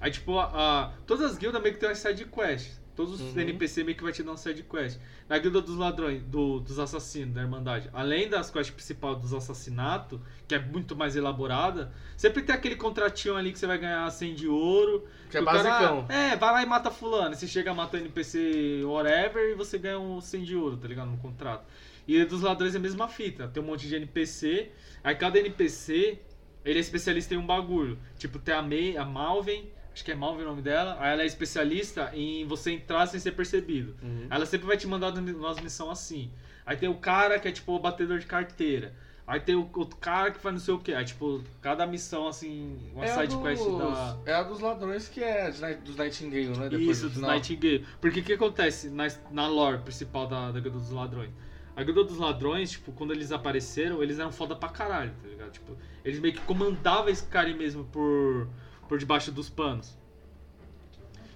Aí, tipo, a, a- todas as guildas meio que tem uma side quest. Todos os Uhum. NPC meio que vai te dar uma side quest. Na guilda dos ladrões, do- dos assassinos, da Irmandade, além das quests principais dos assassinatos, que é muito mais elaborada, sempre tem aquele contratinho ali que você vai ganhar 100 de ouro. Que é o cara, basicão. é, vai lá e mata fulano. Você chega matando NPC whatever e você ganha um 100 de ouro, tá ligado? No contrato. E dos ladrões é a mesma fita. Tem um monte de NPC. Aí cada NPC, ele é especialista em um bagulho. Tipo, tem a, May, a Malvin, acho que é Malvin o nome dela. Aí ela é especialista em você entrar sem ser percebido. Uhum. Ela sempre vai te mandar umas missões assim. Aí tem o cara que é tipo o batedor de carteira. Aí tem o outro cara que faz não sei o que. Aí, tipo, cada missão, assim, uma É side quest dos- da. É a dos ladrões que é de dos Nightingale, né? Depois Isso, do dos. Nightingale. Porque o que acontece na, na lore principal da, da Guilda dos Ladrões? A Guilda dos Ladrões, tipo, quando eles apareceram, eles eram foda pra caralho, tá ligado? Tipo, eles meio que comandavam esse cara mesmo por, por debaixo dos panos.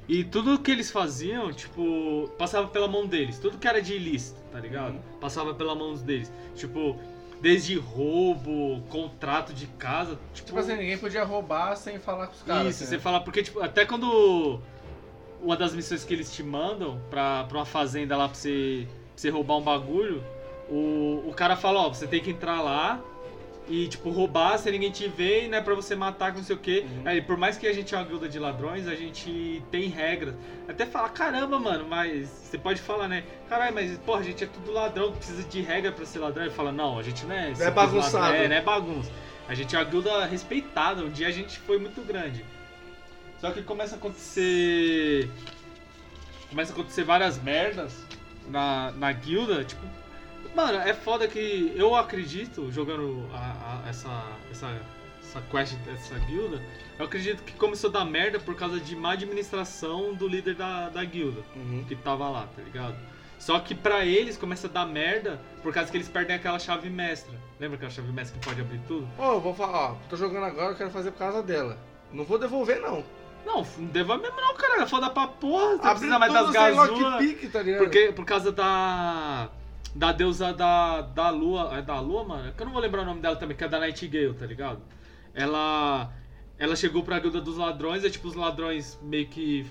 E tudo que eles faziam, tipo, passava pela mão deles. Tudo que era de ilícito, tá ligado? Uhum. Passava pela mão deles. Tipo, desde roubo, contrato de casa. Tipo, Tipo assim, ninguém podia roubar sem falar com os caras. isso, assim, você né? fala, porque tipo, até quando uma das missões que eles te mandam pra, pra uma fazenda lá pra você, pra você roubar um bagulho, o, o cara fala, ó, você tem que entrar lá e, tipo, roubar se ninguém te vê, né, pra você matar, que não sei o quê. Uhum. Aí, por mais que a gente é uma guilda de ladrões, a gente tem regras. Até fala, caramba, mano, mas você pode falar, né, caralho, mas, porra, a gente é tudo ladrão, precisa de regra pra ser ladrão. Ele fala, não, a gente não é... simples bagunçado. ladrão, É, não é bagunça. A gente é uma guilda respeitada, um dia a gente foi muito grande. Só que começa a acontecer. Começa a acontecer várias merdas na, na guilda, tipo. Mano, é foda que eu acredito, jogando a- a- essa, essa, essa quest dessa guilda, eu acredito que começou a dar merda por causa de má administração do líder da, da guilda Uhum. que tava lá, tá ligado? Só que pra eles começa a dar merda por causa que eles perdem aquela chave mestra. Lembra aquela chave mestra que pode abrir tudo? Ô, eu vou falar, ó, tô jogando agora, eu quero fazer por causa dela. Não vou devolver, não. Não, não devo mesmo não, cara. É foda pra porra. Você Abrir precisa mais das gazulas. tá ligado? Porque por causa da. Da deusa da, da lua. É da lua, mano? É que eu não vou lembrar o nome dela também, que é da Nightingale, tá ligado? Ela. Ela chegou pra guilda dos ladrões, e tipo, os ladrões meio que.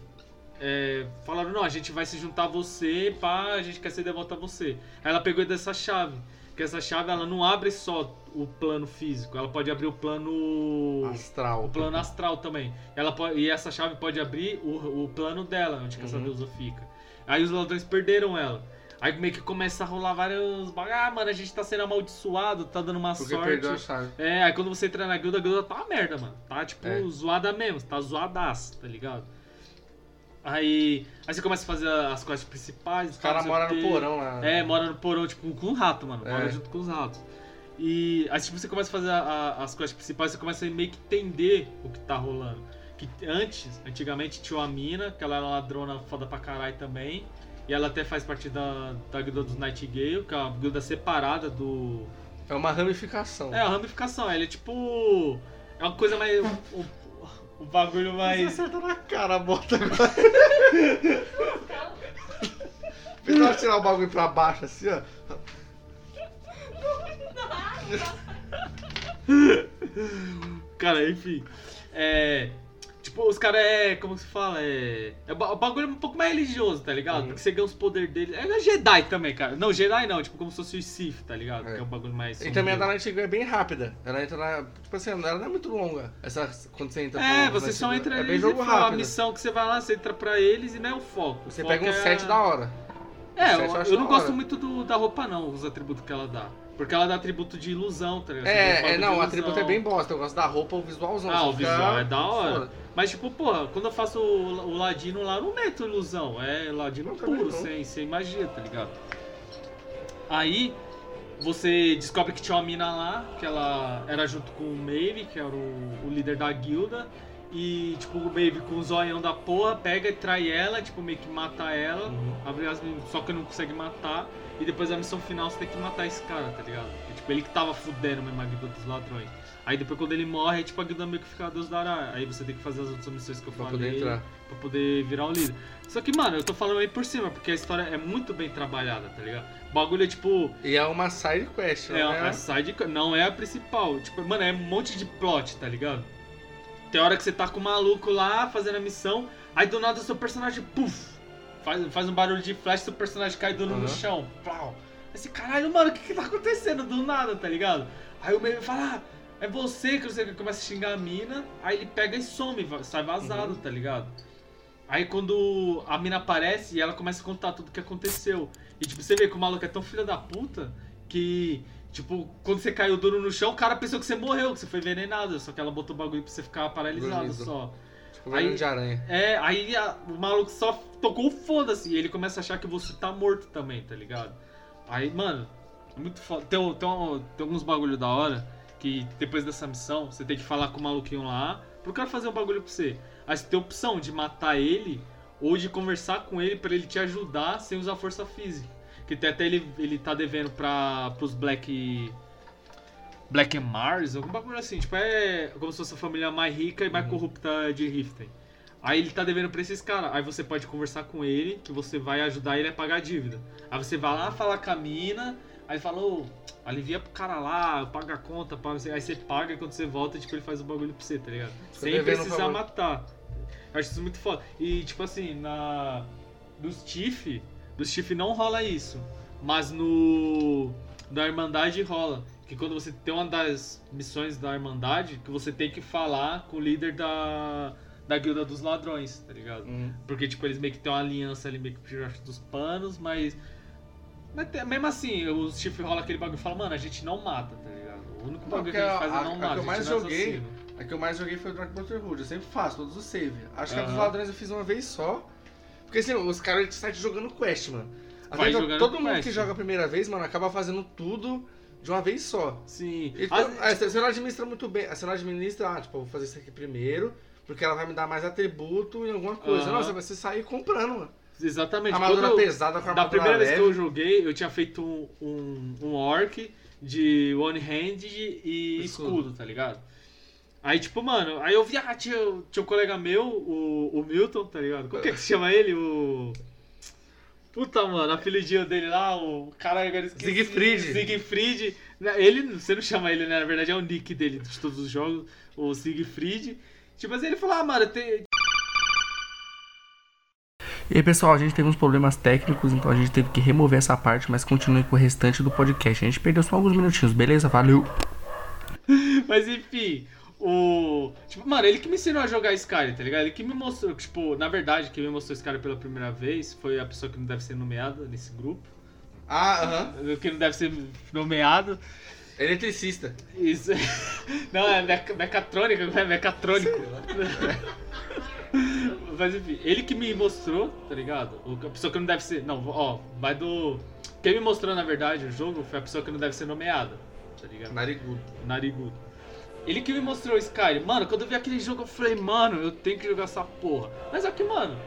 é, falaram, não, a gente vai se juntar a você, pá, a gente quer ser devoto a você. Aí ela pegou dessa chave. Que essa chave ela não abre só o plano físico, ela pode abrir o plano. Astral. O plano astral também. Ela pode, e essa chave pode abrir o, o plano dela, onde que essa Uhum. deusa fica. Aí os ladrões perderam ela. Aí meio que começa a rolar vários. Ah, mano, a gente tá sendo amaldiçoado, tá dando uma Porque sorte. perdeu a chave. É, aí quando você entra na guilda, a guilda tá uma merda, mano. Tá tipo É. zoada mesmo, tá zoadaço, tá ligado? Aí, aí você começa a fazer as quests principais. Os caras moram no porão lá. É, mora no porão, tipo, com um rato, mano. Mora É. junto com os ratos. E aí, tipo, você começa a fazer a- a- as quests principais, você começa a meio que entender o que tá rolando. Que antes, antigamente, tinha uma mina, que ela era ladrona foda pra caralho também. E ela até faz parte da, da guilda dos Nightingale, que é uma guilda separada do. É uma ramificação. É, a ramificação, ela é tipo. É uma coisa mais. O, o- bagulho Você mais. acerta na cara, bota agora. Ela tirar o bagulho pra baixo assim, ó. Cara, enfim. É. Tipo, os caras é. Como se fala? É. é o bagulho é um pouco mais religioso, tá ligado? Uhum. Porque você ganha os poderes dele. É Jedi também, cara. Não, Jedi não, tipo, como se fosse o Sith, tá ligado? É. Que é um bagulho mais. E também a da. Nightingale é bem rápida. Ela entra na. Tipo assim, ela não é muito longa. Essa, quando você entra É, pro você só Nightingale. entra É bem jogo fala, a rápido. missão que você vai lá, você entra pra eles e não é o foco. O Você foco pega um é... set da hora. É, O eu, eu eu não gosto hora. muito do- da roupa, não, os atributos que ela dá. Porque ela dá atributo de ilusão, tá ligado? É, é, não, o atributo é bem bosta. Eu gosto da roupa, o visualzão. Ah, o fica- visual é da hora. Foda. Mas, tipo, porra, quando eu faço o, o ladino lá, eu não meto ilusão. É ladino puro, sem, sem magia, tá ligado? Aí, você descobre que tinha uma mina lá, que ela era junto com o Maeve, que era o, o líder da guilda. E, tipo, o Maeve com o zoião da porra, pega e trai ela, tipo, meio que mata ela. Uhum. Abre as só que não consegue matar. E depois a missão final você tem que matar esse cara, tá ligado? Porque, tipo, ele que tava fudendo mesmo a guilda dos ladrões. Aí depois quando ele morre, tipo, a guilda meio que fica Deus dará. Aí você tem que fazer as outras missões que eu Pra falei. poder entrar. Pra poder virar o líder. Só que, mano, eu tô falando aí por cima, porque a história é muito bem trabalhada, tá ligado? O bagulho é tipo. E é uma side quest, É, né? a side, não é a principal. Tipo, mano, é um monte de plot, tá ligado? Tem hora que você tá com o maluco lá fazendo a missão, aí do nada o seu personagem, puf, faz, faz um barulho de flash, seu personagem cai duro no Aham. chão. Plau. Esse caralho, mano, o que que tá acontecendo do nada, tá ligado? Aí o meio fala, ah, é você que você começa a xingar a mina, aí ele pega e some, sai vazado, Uhum. tá ligado? Aí quando a mina aparece, ela começa a contar tudo o que aconteceu. E tipo, você vê que o maluco é tão filho da puta que, tipo, quando você caiu duro no chão, o cara pensou que você morreu, que você foi envenenado. Só que ela botou o bagulho pra você ficar paralisado só. Tipo, Aí- de aranha. É, aí a- o maluco só tocou o foda-se e ele começa a achar que você tá morto também, tá ligado? Aí, mano, é muito foda. Tem, tem, tem alguns bagulho da hora que depois dessa missão você tem que falar com o maluquinho lá pro cara fazer um bagulho pra você. Aí você tem a opção de matar ele ou de conversar com ele pra ele te ajudar sem usar força física. Que até ele, ele tá devendo pra, pros Black. Black Mars, algum bagulho assim. Tipo, é como se fosse a família mais rica e mais Uhum. corrupta de Riften. Aí ele tá devendo pra esses caras. Aí você pode conversar com ele, que você vai ajudar ele a pagar a dívida. Aí você vai lá falar com a mina, aí fala, ô, alivia pro cara lá, paga a conta, paga, aí você paga e quando você volta, tipo, ele faz o bagulho pra você, tá ligado? Sem precisar matar. Eu acho isso muito foda. E tipo assim, na. Dos Tiff, dos Tiff não rola isso. Mas no. Da Irmandade rola. Que quando você tem uma das missões da Irmandade, que você tem que falar com o líder da. Da guilda dos ladrões, tá ligado? Uhum. Porque, tipo, eles meio que tem uma aliança ali meio que por dos panos, mas. Mas tem- mesmo assim, os chifres rola aquele bagulho e fala, mano, a gente não mata, tá ligado? O único bagulho que a gente a- faz é a- não a que eu a mais é joguei- assassino. A que eu mais joguei foi o Dark Brotherhood. Eu sempre faço todos os save. Acho que a dos Aham. ladrões eu fiz uma vez só. Porque assim, os caras saem jogando quest, mano. Até jogando todo mundo quest. que joga a primeira vez, mano, acaba fazendo tudo de uma vez só. Sim. Então, As- ah, você não administra muito bem. Você não administra, ah, tipo, eu vou fazer isso aqui primeiro, porque ela vai me dar mais atributo em alguma coisa. Aham. Não, você vai sair comprando, mano. Exatamente. Armadura Quando- pesada com Da armadura primeira vez que leve. eu joguei, eu tinha feito um, um, um orc de one hand e Escudo. escudo. tá ligado? Aí, tipo, mano, aí eu vi, ah, tinha, tinha um colega meu, o, o Milton, tá ligado? Como que é que se chama ele? O. Puta, mano, a apelidinho dele lá, o. Caralho, agora esqueci. Siegfried. Siegfried. Ele, você não chama ele, né? Na verdade é o nick dele de todos os jogos, o Siegfried. Tipo, mas ele falou, ah, mano, tem, E aí, pessoal, a gente teve uns problemas técnicos, então a gente teve que remover essa parte, mas continue com o restante do podcast. A gente perdeu só alguns minutinhos, beleza? Valeu! Mas enfim, o. Tipo, mano, ele que me ensinou a jogar Skyrim, tá ligado? Ele que me mostrou, tipo, na verdade, quem me mostrou Skyrim pela primeira vez foi a pessoa que não deve ser nomeada nesse grupo. Ah, aham. Que não deve ser nomeado. Eletricista. Isso. Não, é meca- mecatrônica, não é mecatrônico. Mas enfim, ele que me mostrou, tá ligado? A pessoa que não deve ser. Não, ó, vai do. Quem me mostrou, na verdade, o jogo foi a pessoa que não deve ser nomeada, tá ligado? Narigudo. Narigudo. Ele que me mostrou o Skyrim. Mano, quando eu vi aquele jogo, eu falei, mano, eu tenho que jogar essa porra. Mas aqui, mano,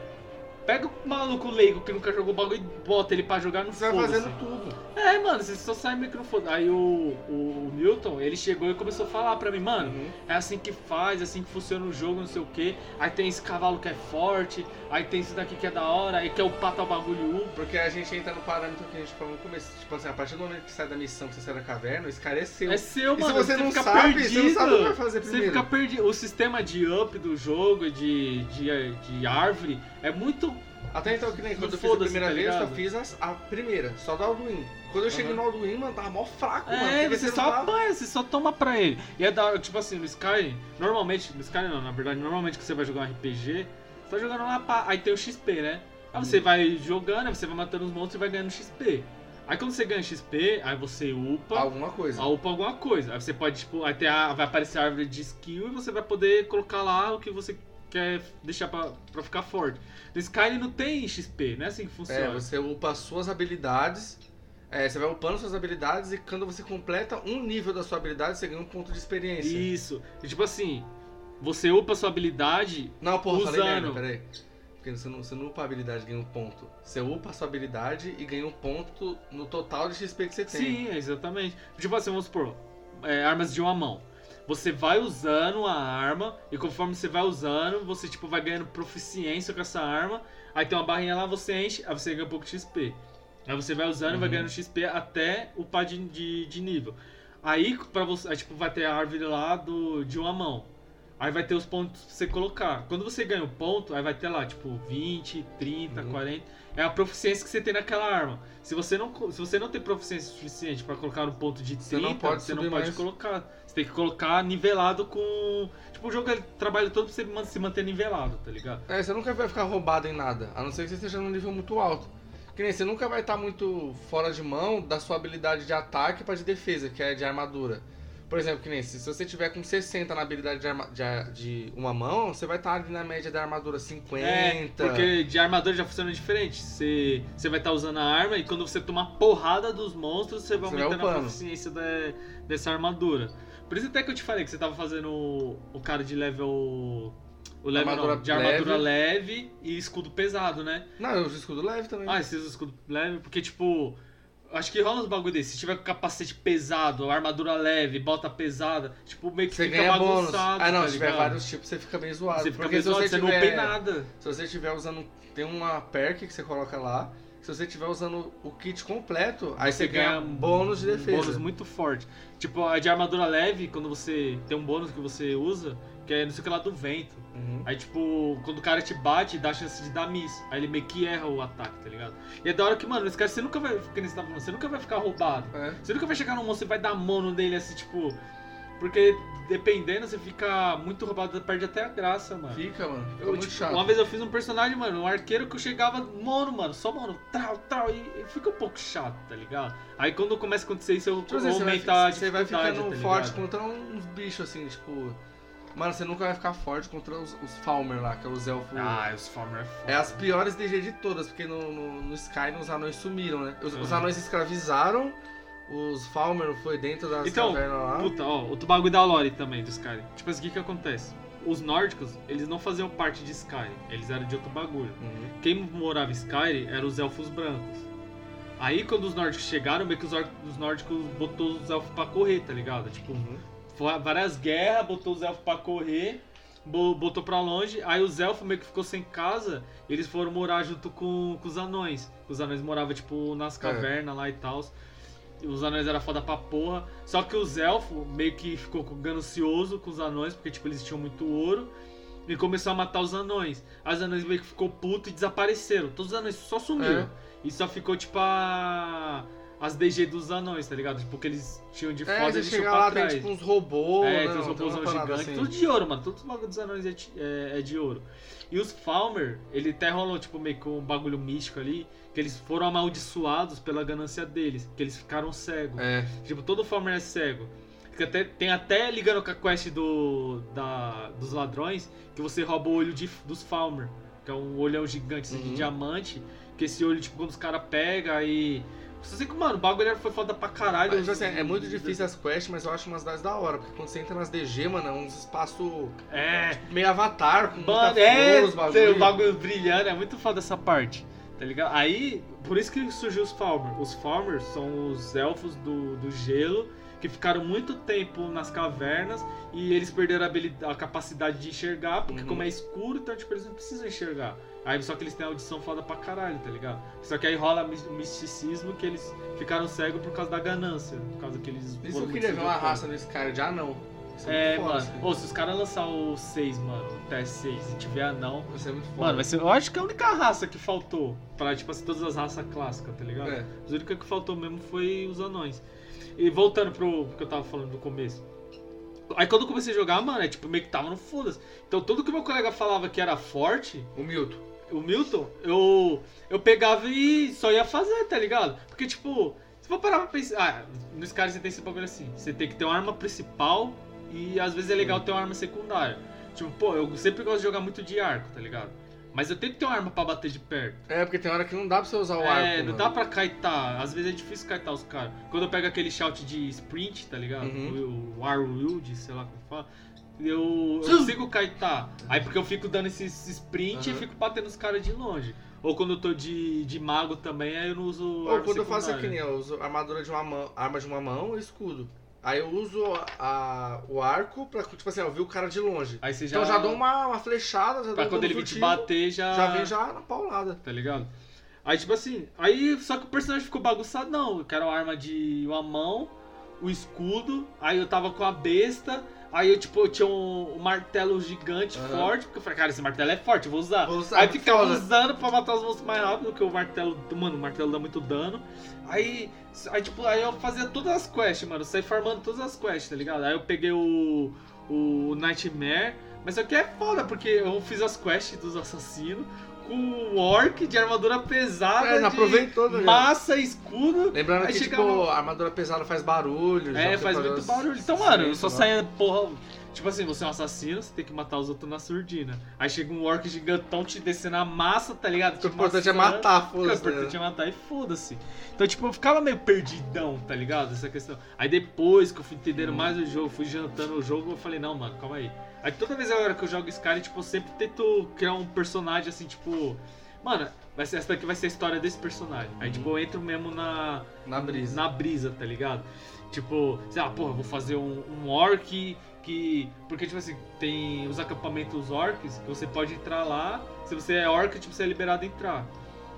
pega o maluco leigo que nunca jogou o bagulho e bota ele pra jogar no Você vai fazendo tudo. É, mano, você só sai meio que no foda. Aí o, o, o Milton, ele chegou e começou a falar pra mim, mano, Uhum. é assim que faz, é assim que funciona o jogo, não sei o que. Aí tem esse cavalo que é forte, aí tem esse daqui que é da hora, aí quer upar tal bagulho up. Porque a gente entra no parâmetro que a gente falou no começo. Tipo assim, a partir do momento que sai da missão, que você sai da caverna, esse cara é seu. É seu, E mano. se você não fica sabe, perdido. você não sabe o que vai fazer Você primeiro. fica perdido. O sistema de up do jogo, de, de, de árvore, é muito. Até então, que nem quando eu fiz a primeira tá vez, eu fiz as- a, primeira, só do Alduin. Quando eu cheguei Aham. no Alduin, mano, tava mó fraco, mano. É, você não só apanha, você só toma pra ele. E é da hora, tipo assim, no Skyrim, normalmente, no Skyrim não, na verdade, normalmente que você vai jogar um RPG, você tá jogando lá, pá, aí tem o XP, né? Aí você Uhum. vai jogando, aí você vai matando os monstros e vai ganhando XP. Aí quando você ganha XP, aí você upa, Alguma coisa. upa alguma coisa. Aí você pode, tipo, aí tem a- vai aparecer a árvore de skill e você vai poder colocar lá o que você quer deixar pra, pra ficar forte. No Skyrim não tem XP, não é assim que É, funciona. você upa suas habilidades. É, você vai upando suas habilidades e quando você completa um nível da sua habilidade, você ganha um ponto de experiência. Isso. E, tipo assim, você upa sua habilidade Não, porra, falei Usando. merda, peraí. Porque você não, você não upa a habilidade e ganha um ponto. Você upa a sua habilidade e ganha um ponto no total de XP que você tem. Sim, exatamente. Tipo assim, vamos supor, é, armas de uma mão. Você vai usando a arma e conforme você vai usando, você tipo vai ganhando proficiência com essa arma. Aí tem uma barrinha lá, você enche, aí você ganha um pouco de XP. Aí você vai usando e vai Uhum. ganhando XP até upar de, de, de nível. Aí para você, aí, tipo vai ter a árvore lá do de uma mão. Aí vai ter os pontos pra você colocar. Quando você ganha o ponto, aí vai ter lá, tipo, 20, 30, Uhum. 40. É a proficiência que você tem naquela arma. Se você não, se você não tem proficiência suficiente pra colocar no ponto de 30, Você não pode você não pode mais. colocar. Você tem que colocar nivelado com. Tipo, o jogo trabalha todo pra você se manter nivelado, tá ligado? É, você nunca vai ficar roubado em nada, a não ser que você esteja num nível muito alto. Que nem você nunca vai estar muito fora de mão da sua habilidade de ataque para de defesa, que é de armadura. Por exemplo, que nem se, se você tiver com 60 na habilidade de, arma- de de uma mão, você vai estar ali na média da armadura 50. É, porque de armadura já funciona diferente. Você, você vai estar usando a arma e quando você tomar porrada dos monstros, você vai Você vai aumentando a proficiência da- dessa armadura. Por isso até que eu te falei que você tava fazendo o, o cara de level. O level Armadura não, de armadura leve. e escudo pesado, né? Não, eu uso escudo leve também. Ah, você usa escudo leve, porque tipo. Acho que rola uns bagulho desse. Se tiver com capacete pesado, armadura leve, bota pesada, tipo, meio que você fica ganha bônus. bagunçado. Ah, não, tá se tiver ligado? vários tipos, você fica bem zoado. Você fica porque meio se zoado, você você não tiver, tem nada. Se você estiver usando. Tem uma perk que você coloca lá. Se você estiver usando o kit completo, aí você, ganha bônus de defesa. Um bônus muito forte. Tipo, a de armadura leve, quando você tem um bônus que você usa, que é não sei o que lá do vento. Uhum. Aí, tipo, quando o cara te bate, dá chance de dar miss. Aí ele meio que erra o ataque, tá ligado? E é da hora que, mano, esse cara, você nunca vai. Que nem você tava falando, você nunca vai ficar roubado. É. Você nunca vai chegar num monstro e vai dar mão no dele assim, tipo. Porque dependendo, você fica muito roubado, perde até a graça, mano. Fica, mano. Fica Eu, muito tipo, chato. uma vez eu fiz um personagem, mano, um arqueiro que eu chegava mono, mano, só mono, tal, tal, e, e fica um pouco chato, tá ligado? Aí quando começa a acontecer isso, eu Tipo assim, você vai, a você vai ficando tá forte ligado? contra uns bichos assim, tipo. Mano, você nunca vai ficar forte contra os, os Falmer lá, que é os elfos. Ah, os Farmer é foda. É as piores DG de todas, porque no, no, no Sky os anões sumiram, né? Os, os Uhum. anões escravizaram, os Falmer foi dentro das Então, cavernas lá. Puta, ó, outro bagulho da lore também do Skyrim. Tipo assim, o que que acontece? Os nórdicos, eles não faziam parte de Skyrim, eles eram de outro bagulho. Uhum. Quem morava em Skyrim eram os elfos brancos. Aí quando os nórdicos chegaram, meio que os, os nórdicos botou os elfos pra correr, tá ligado? Tipo, Uhum. Várias guerras, botou os elfos pra correr, bo- botou pra longe. Aí os elfos meio que ficou sem casa, eles foram morar junto com, com os anões. Os anões moravam, tipo, nas cavernas lá e tal. Os anões eram foda pra porra. Só que os elfos meio que ficou ganancioso com os anões, porque, tipo, eles tinham muito ouro. E começou a matar os anões. As anões meio que ficou puto e desapareceram. Todos os anões só sumiram. É. E só ficou, tipo, a... as DG dos anões, tá ligado? Tipo, que eles tinham de É, foda, você eles chega deixou lá, pra tem trás. tipo uns robôs, É, né? tem robôzão parada gigantes, assim. tudo de ouro, mano. Todos os bagulhos dos anões é, de- é- é de ouro. E os Falmer, ele até rolou, tipo, meio que um bagulho místico ali, que eles foram amaldiçoados pela ganância deles, que eles ficaram cegos. É, Tipo, todo Falmer é cego. Que até, tem até ligando com a quest do, da, dos ladrões, que você rouba o olho de, dos Falmer, que é um olhão gigante assim, de Uhum. diamante, que esse olho, tipo, quando os caras pegam aí... Você sei que, mano, o bagulho foi foda pra caralho. Mas, tipo assim, é muito difícil as quests, mas eu acho umas das da hora, porque quando você entra nas DG, mano, é uns espaços É, meio avatar, com muita Mano, flor, é, tem bagulho. o bagulho brilhando, é muito foda essa parte, tá ligado? Aí, por isso que surgiu os Falmer. Os Falmer são os elfos do, do gelo que ficaram muito tempo nas cavernas e eles perderam a, a capacidade de enxergar, porque Uhum. como é escuro, então tipo, eles não precisam enxergar. Aí só que eles têm audição foda pra caralho, tá ligado? Só que aí rola o misticismo que eles ficaram cegos por causa da ganância, por causa que eles Isso eu queria ver uma raça nesse cara de anão. Isso É, muito foda, mano. assim. Ô, se os caras lançar o 6, mano, o TS6 e tiver anão, Vai ser muito foda. Mano, vai ser, eu acho que é a única raça que faltou pra, tipo assim, todas as raças clássicas, tá ligado? É. A única que faltou mesmo foi os anões. E voltando pro que eu tava falando no começo. Aí quando eu comecei a jogar, mano, é tipo, meio que tava no foda-se. Então tudo que meu colega falava que era forte, O Milton. O Milton, eu, eu pegava e só ia fazer, tá ligado? Porque, tipo, se for parar pra pensar. Ah, nos caras você tem esse bagulho assim: você tem que ter uma arma principal e às vezes é legal ter uma arma secundária. Tipo, pô, eu sempre gosto de jogar muito de arco, tá ligado? Mas eu tenho que ter uma arma pra bater de perto. É, porque tem hora que não dá pra você usar o é, arco. não mano. dá pra kaitar. Às vezes é difícil kaitar os caras. Quando eu pego aquele shout de sprint, tá ligado? Uhum. O, o Warwild, sei lá como fala. Eu, eu consigo kaitar. Aí porque eu fico dando esses sprint e Uhum. fico batendo os caras de longe. Ou quando eu tô de, de mago também, aí eu não uso. Ou quando eu faço aqui, secundária. né? Eu uso armadura de uma mão, arma de uma mão e escudo. Aí eu uso a, o arco pra, tipo assim, eu vi o cara de longe. Aí você já. Então já dou uma, uma flechada, já Pra dou quando ele vir te bater, já. Já vem já na paulada. Tá ligado? Aí, tipo assim, aí só que o personagem ficou bagunçado, não. Eu quero a arma de uma mão, o escudo, aí eu tava com a besta, aí eu, tipo, eu tinha um, um martelo gigante Aham. forte, porque eu falei, cara, esse martelo é forte, eu vou usar. Vou usar, aí ficava foda. usando pra matar os monstros mais rápido, porque o martelo, mano, o martelo dá muito dano. Aí, aí tipo, aí eu fazia todas as quests, mano, eu saí farmando todas as quests, tá ligado? Aí eu peguei o, o Nightmare, mas isso aqui é foda, porque eu fiz as quests dos assassinos, o orc de armadura pesada, É, não aproveitou, né? massa, escudo. Lembrando que, tipo, a armadura pesada faz barulho. já É, faz muito os- barulho. Então, mano, eu só Sim, saía, porra. Tipo assim, você é um assassino, você tem que matar os outros na surdina. Aí chega um orc gigantão te descendo a massa, tá ligado? O importante é matar, O foda-se. importante né? é matar e foda-se. Então, tipo, eu ficava meio perdidão, tá ligado? Essa questão. Aí depois que eu fui entendendo Hum. mais o jogo, fui jantando o jogo, eu falei, não, mano, calma aí. Aí toda vez agora que eu jogo Skyrim, tipo, eu sempre tento criar um personagem assim, tipo. Mano, vai ser, essa daqui vai ser a história desse personagem. Aí, Uhum. tipo, eu entro mesmo na, Na brisa. na brisa, tá ligado? Tipo, sei lá, porra, vou fazer um, um orc que. Porque, tipo assim, tem os acampamentos orcs que você pode entrar lá. Se você é orc, tipo, você é liberado a entrar.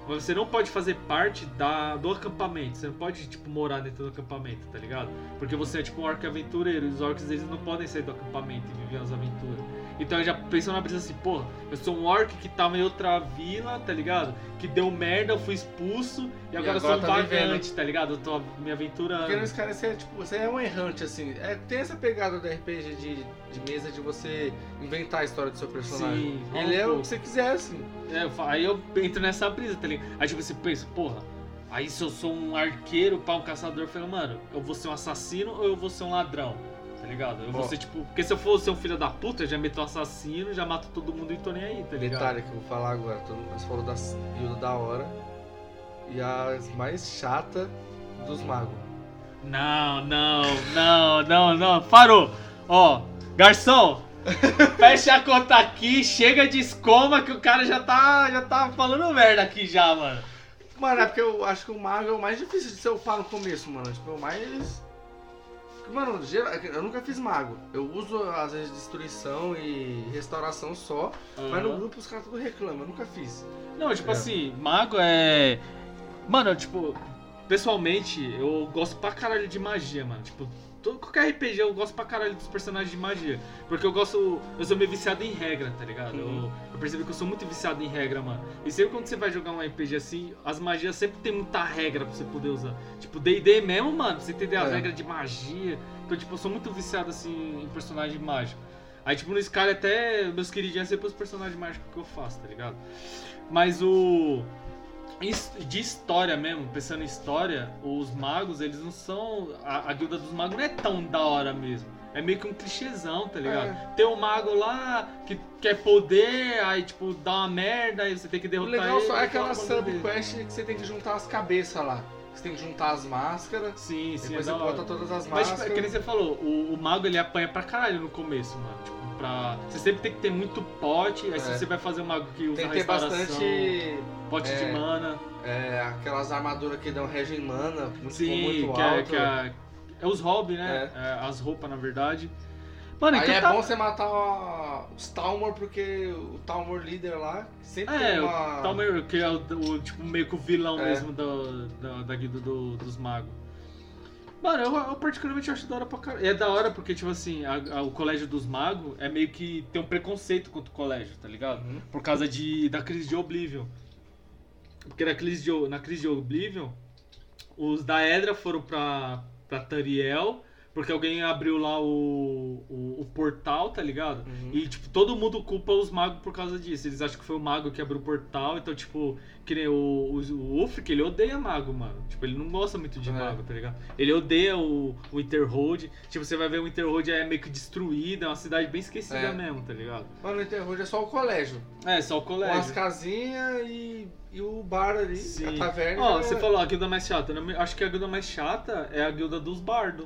Mas você não pode fazer parte da, do acampamento. Você não pode, tipo, morar dentro do acampamento, tá ligado? Porque você é tipo um orc aventureiro. E os orcs eles não podem sair do acampamento e viver as aventuras. Então eu já pensou na brisa assim, porra, eu sou um orc que tava em outra vila, tá ligado? Que deu merda, eu fui expulso e agora, eu sou um tá vagante, tá ligado? Eu tô me aventurando. Porque nesse cara você é, tipo, você é um errante, assim. É, tem essa pegada do RPG de, de mesa de você inventar a história do seu personagem. Sim, Ele é o que você quiser, assim. É, aí eu entro nessa brisa, tá ligado? Aí tipo, você pensa, porra, aí se eu sou um arqueiro, pá, um caçador, eu falo, mano, eu vou ser um assassino ou eu vou ser um ladrão? Ligado? Eu vou Ó. ser tipo. Porque se eu for ser um filho da puta, eu já meto um assassino, já mato todo mundo e tô nem aí, tá ligado? Detalhe que eu vou falar agora. Todo mundo falou das guilda da hora. E as mais chata dos magos. Não, não, não, não, não. Parou! Ó, garçom! Fecha a conta aqui, chega de escoma que o cara já tá, já tá falando merda aqui já, mano. Mano, é porque eu acho que o mago é o mais difícil de ser upar no começo, mano. Tipo, é o mais. Mano, geral- eu nunca fiz mago. Eu uso às vezes destruição e restauração só. Mas no grupo os caras tudo reclamam, eu nunca fiz. Não, tipo É. assim, mago é. Mano, tipo, pessoalmente, eu gosto pra caralho de magia, mano. Tipo, todo, qualquer RPG eu gosto pra caralho dos personagens de magia. Porque eu gosto. Eu sou meio viciado em regra, tá ligado? Uhum. Eu, eu percebi que eu sou muito viciado em regra, mano. E sempre quando você vai jogar um RPG assim, as magias sempre tem muita regra pra você poder usar. Tipo, DD mesmo, mano, pra você entender as É. regras de magia. Então, tipo, eu sou muito viciado assim em personagem mágico. Aí, tipo, no Skyrim até meus queridinhos é sempre os personagens mágicos que eu faço, tá ligado? Mas o. De história mesmo, pensando em história, os magos, eles não são. A, a guilda dos magos não é tão da hora mesmo. É meio que um clichêzão, tá ligado? É. Tem um mago lá que quer poder, aí tipo, dá uma merda, aí você tem que O derrotar legal ele. só é aquela o subquest que você tem que juntar as cabeças lá. Você tem que juntar as máscaras. Sim, sim, depois é você bota todas as Mas, máscaras. tipo, é que nem você falou, o, o mago ele apanha pra caralho no começo, mano. Tipo, pra. Você sempre tem que ter muito pote, aí se É. você vai fazer um mago que usa Tem que ter bastante. pote de é, mana. é, aquelas armaduras que dão regen mana, muito, Sim, muito que, alto. é, que é, é os hobby, né? É, as roupas, na verdade. Mano, Aí então é tá- bom você matar a- os Talmor, porque o Talmor líder lá sempre É, tem o uma. Talmer, que é o, o, tipo, meio que o vilão É. mesmo do, da, da guilda do- dos magos. Mano, eu, eu particularmente acho da hora pra caralho. É da hora porque, tipo assim, a- a- o colégio dos magos é meio que tem um preconceito contra o colégio, tá ligado? Uhum. Por causa de, da crise de Oblivion. Porque na crise de, na crise de Oblivion, os da Edra foram pra, pra Tariel, porque alguém abriu lá o, o, o portal, tá ligado? Uhum. E, tipo, todo mundo culpa os magos por causa disso. Eles acham que foi o mago que abriu o portal, então, tipo, que nem o, o, o Ulfric, ele odeia mago, mano. Tipo, ele não gosta muito de É. mago, tá ligado? Ele odeia o, o Interhold. Tipo, você vai ver o Interhold é meio que destruído, é uma cidade bem esquecida É. mesmo, tá ligado? Mano, no Interroad é só o colégio. É, só o Com colégio. as casinhas e, e o bar ali, Sim. a taverna. Ó, já- você falou a guilda mais chata. Acho que a guilda mais chata é a guilda dos bardos,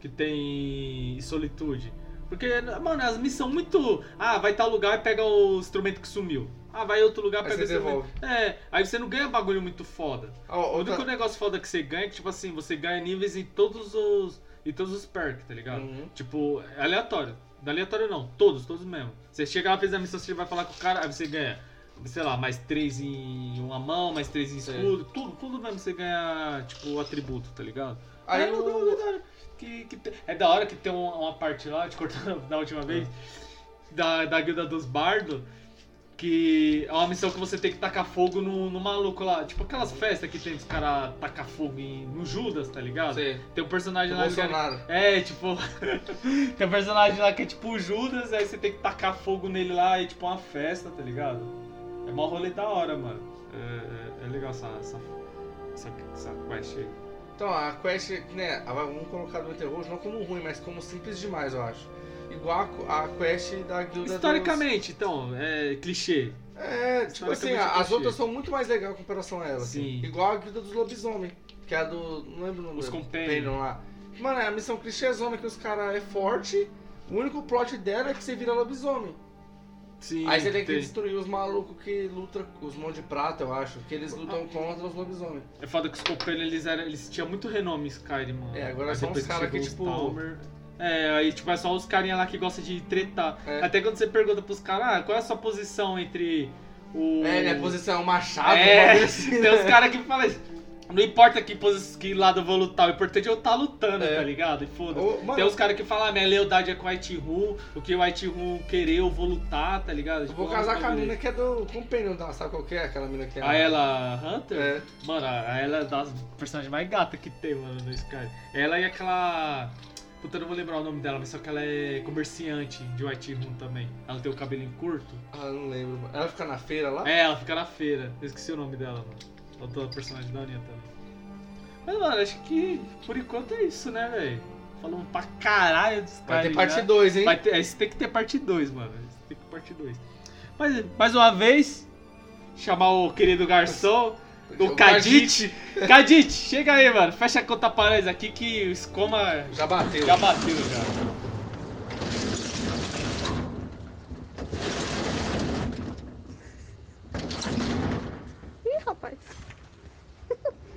que tem solitude. Porque, mano, as missões muito. Ah, vai tal lugar e pega o instrumento que sumiu. Ah, vai outro lugar Aí pega o você instrumento. É, aí você não ganha bagulho muito foda. Ó, O outra- único negócio foda que você ganha é que, tipo assim, você ganha níveis em todos os. em todos os perks, tá ligado? Uhum. Tipo, é aleatório. Não é aleatório não, todos, todos mesmo. Você chega lá, fez a missão, você vai falar com o cara, aí você ganha, sei lá, mais três em uma mão, mais três em Sim. escudo, tudo, tudo mesmo você ganha, tipo, o atributo, tá ligado? Aí é, o- não, não, não, que, que te- é da hora que tem uma, uma parte lá, te cortando da última vez, da, da guilda dos bardos, que é uma missão que você tem que tacar fogo no, no maluco lá. Tipo aquelas festas que tem os caras tacar fogo em, no Judas, tá ligado? Sei. Tem um personagem O lá que Bolsonaro. é, tipo. tem um personagem lá que é tipo o Judas, aí você tem que tacar fogo nele lá e tipo uma festa, tá ligado? É mó rolê da hora, mano. É, é- é legal essa, essa, essa, essa quest aí. Então, a quest, né, vamos colocar no Interroad não como ruim, mas como simples demais, eu acho. Igual a, a quest da guilda Historicamente, então, é clichê. dos... É, tipo assim, a- as outras são muito mais legais em comparação a ela. assim. Sim. Igual a guilda dos lobisomem, que é a do... não lembro o nome. Os do- Companion. lá. Mano, é a missão clichêzona que os caras é forte, o único plot dela é que você vira lobisomem. Sim. Aí você tem que destruir os malucos que lutam, os mãos de prata, eu acho, que eles lutam contra os lobisomens. É foda que os Companions, eles, eram, eles tinham muito renome em Skyrim, mano. É, agora Aí são depois uns cara chegou que, os tipo-. É, aí tipo, é só os carinha lá que gostam de tretar. É. Até quando você pergunta pros caras, ah, qual é a sua posição entre o... É, minha posição é machado, É, assim, tem né? uns caras que falam isso. Não importa que, que lado eu vou lutar, o importante é eu estar lutando, É. tá ligado? E foda-se. Tem uns caras que falam, ah, minha lealdade é com o White Room, o que o White Room querer eu vou lutar, tá ligado? Eu vou Tipo, casar com a mina que é do Companion, tá? sabe qual que é? Aquela mina que é. A ela Hunter? É. Mano, a ela é das personagens mais gatas que tem, mano, no Sky. Ela e aquela. Puta, eu não vou lembrar o nome dela, mas só que ela é comerciante de White Room também. Ela tem o cabelinho curto. Ah, não lembro. Ela fica na feira lá? É, ela fica na feira. Eu esqueci o nome dela, mano. Outra personagem da Anya também. Mas, mano, acho que por enquanto é isso, né, velho? Falamos pra caralho dos Vai ter caras parte já. 2, hein? Vai ter, esse tem que ter parte 2, mano. Esse tem que ter parte 2. Mas, mais uma vez, chamar o querido garçom, o Kadit. Kadit, chega aí, mano. Fecha a conta para nós aqui que o Escoma Já bateu. já bateu já. Ih, rapaz.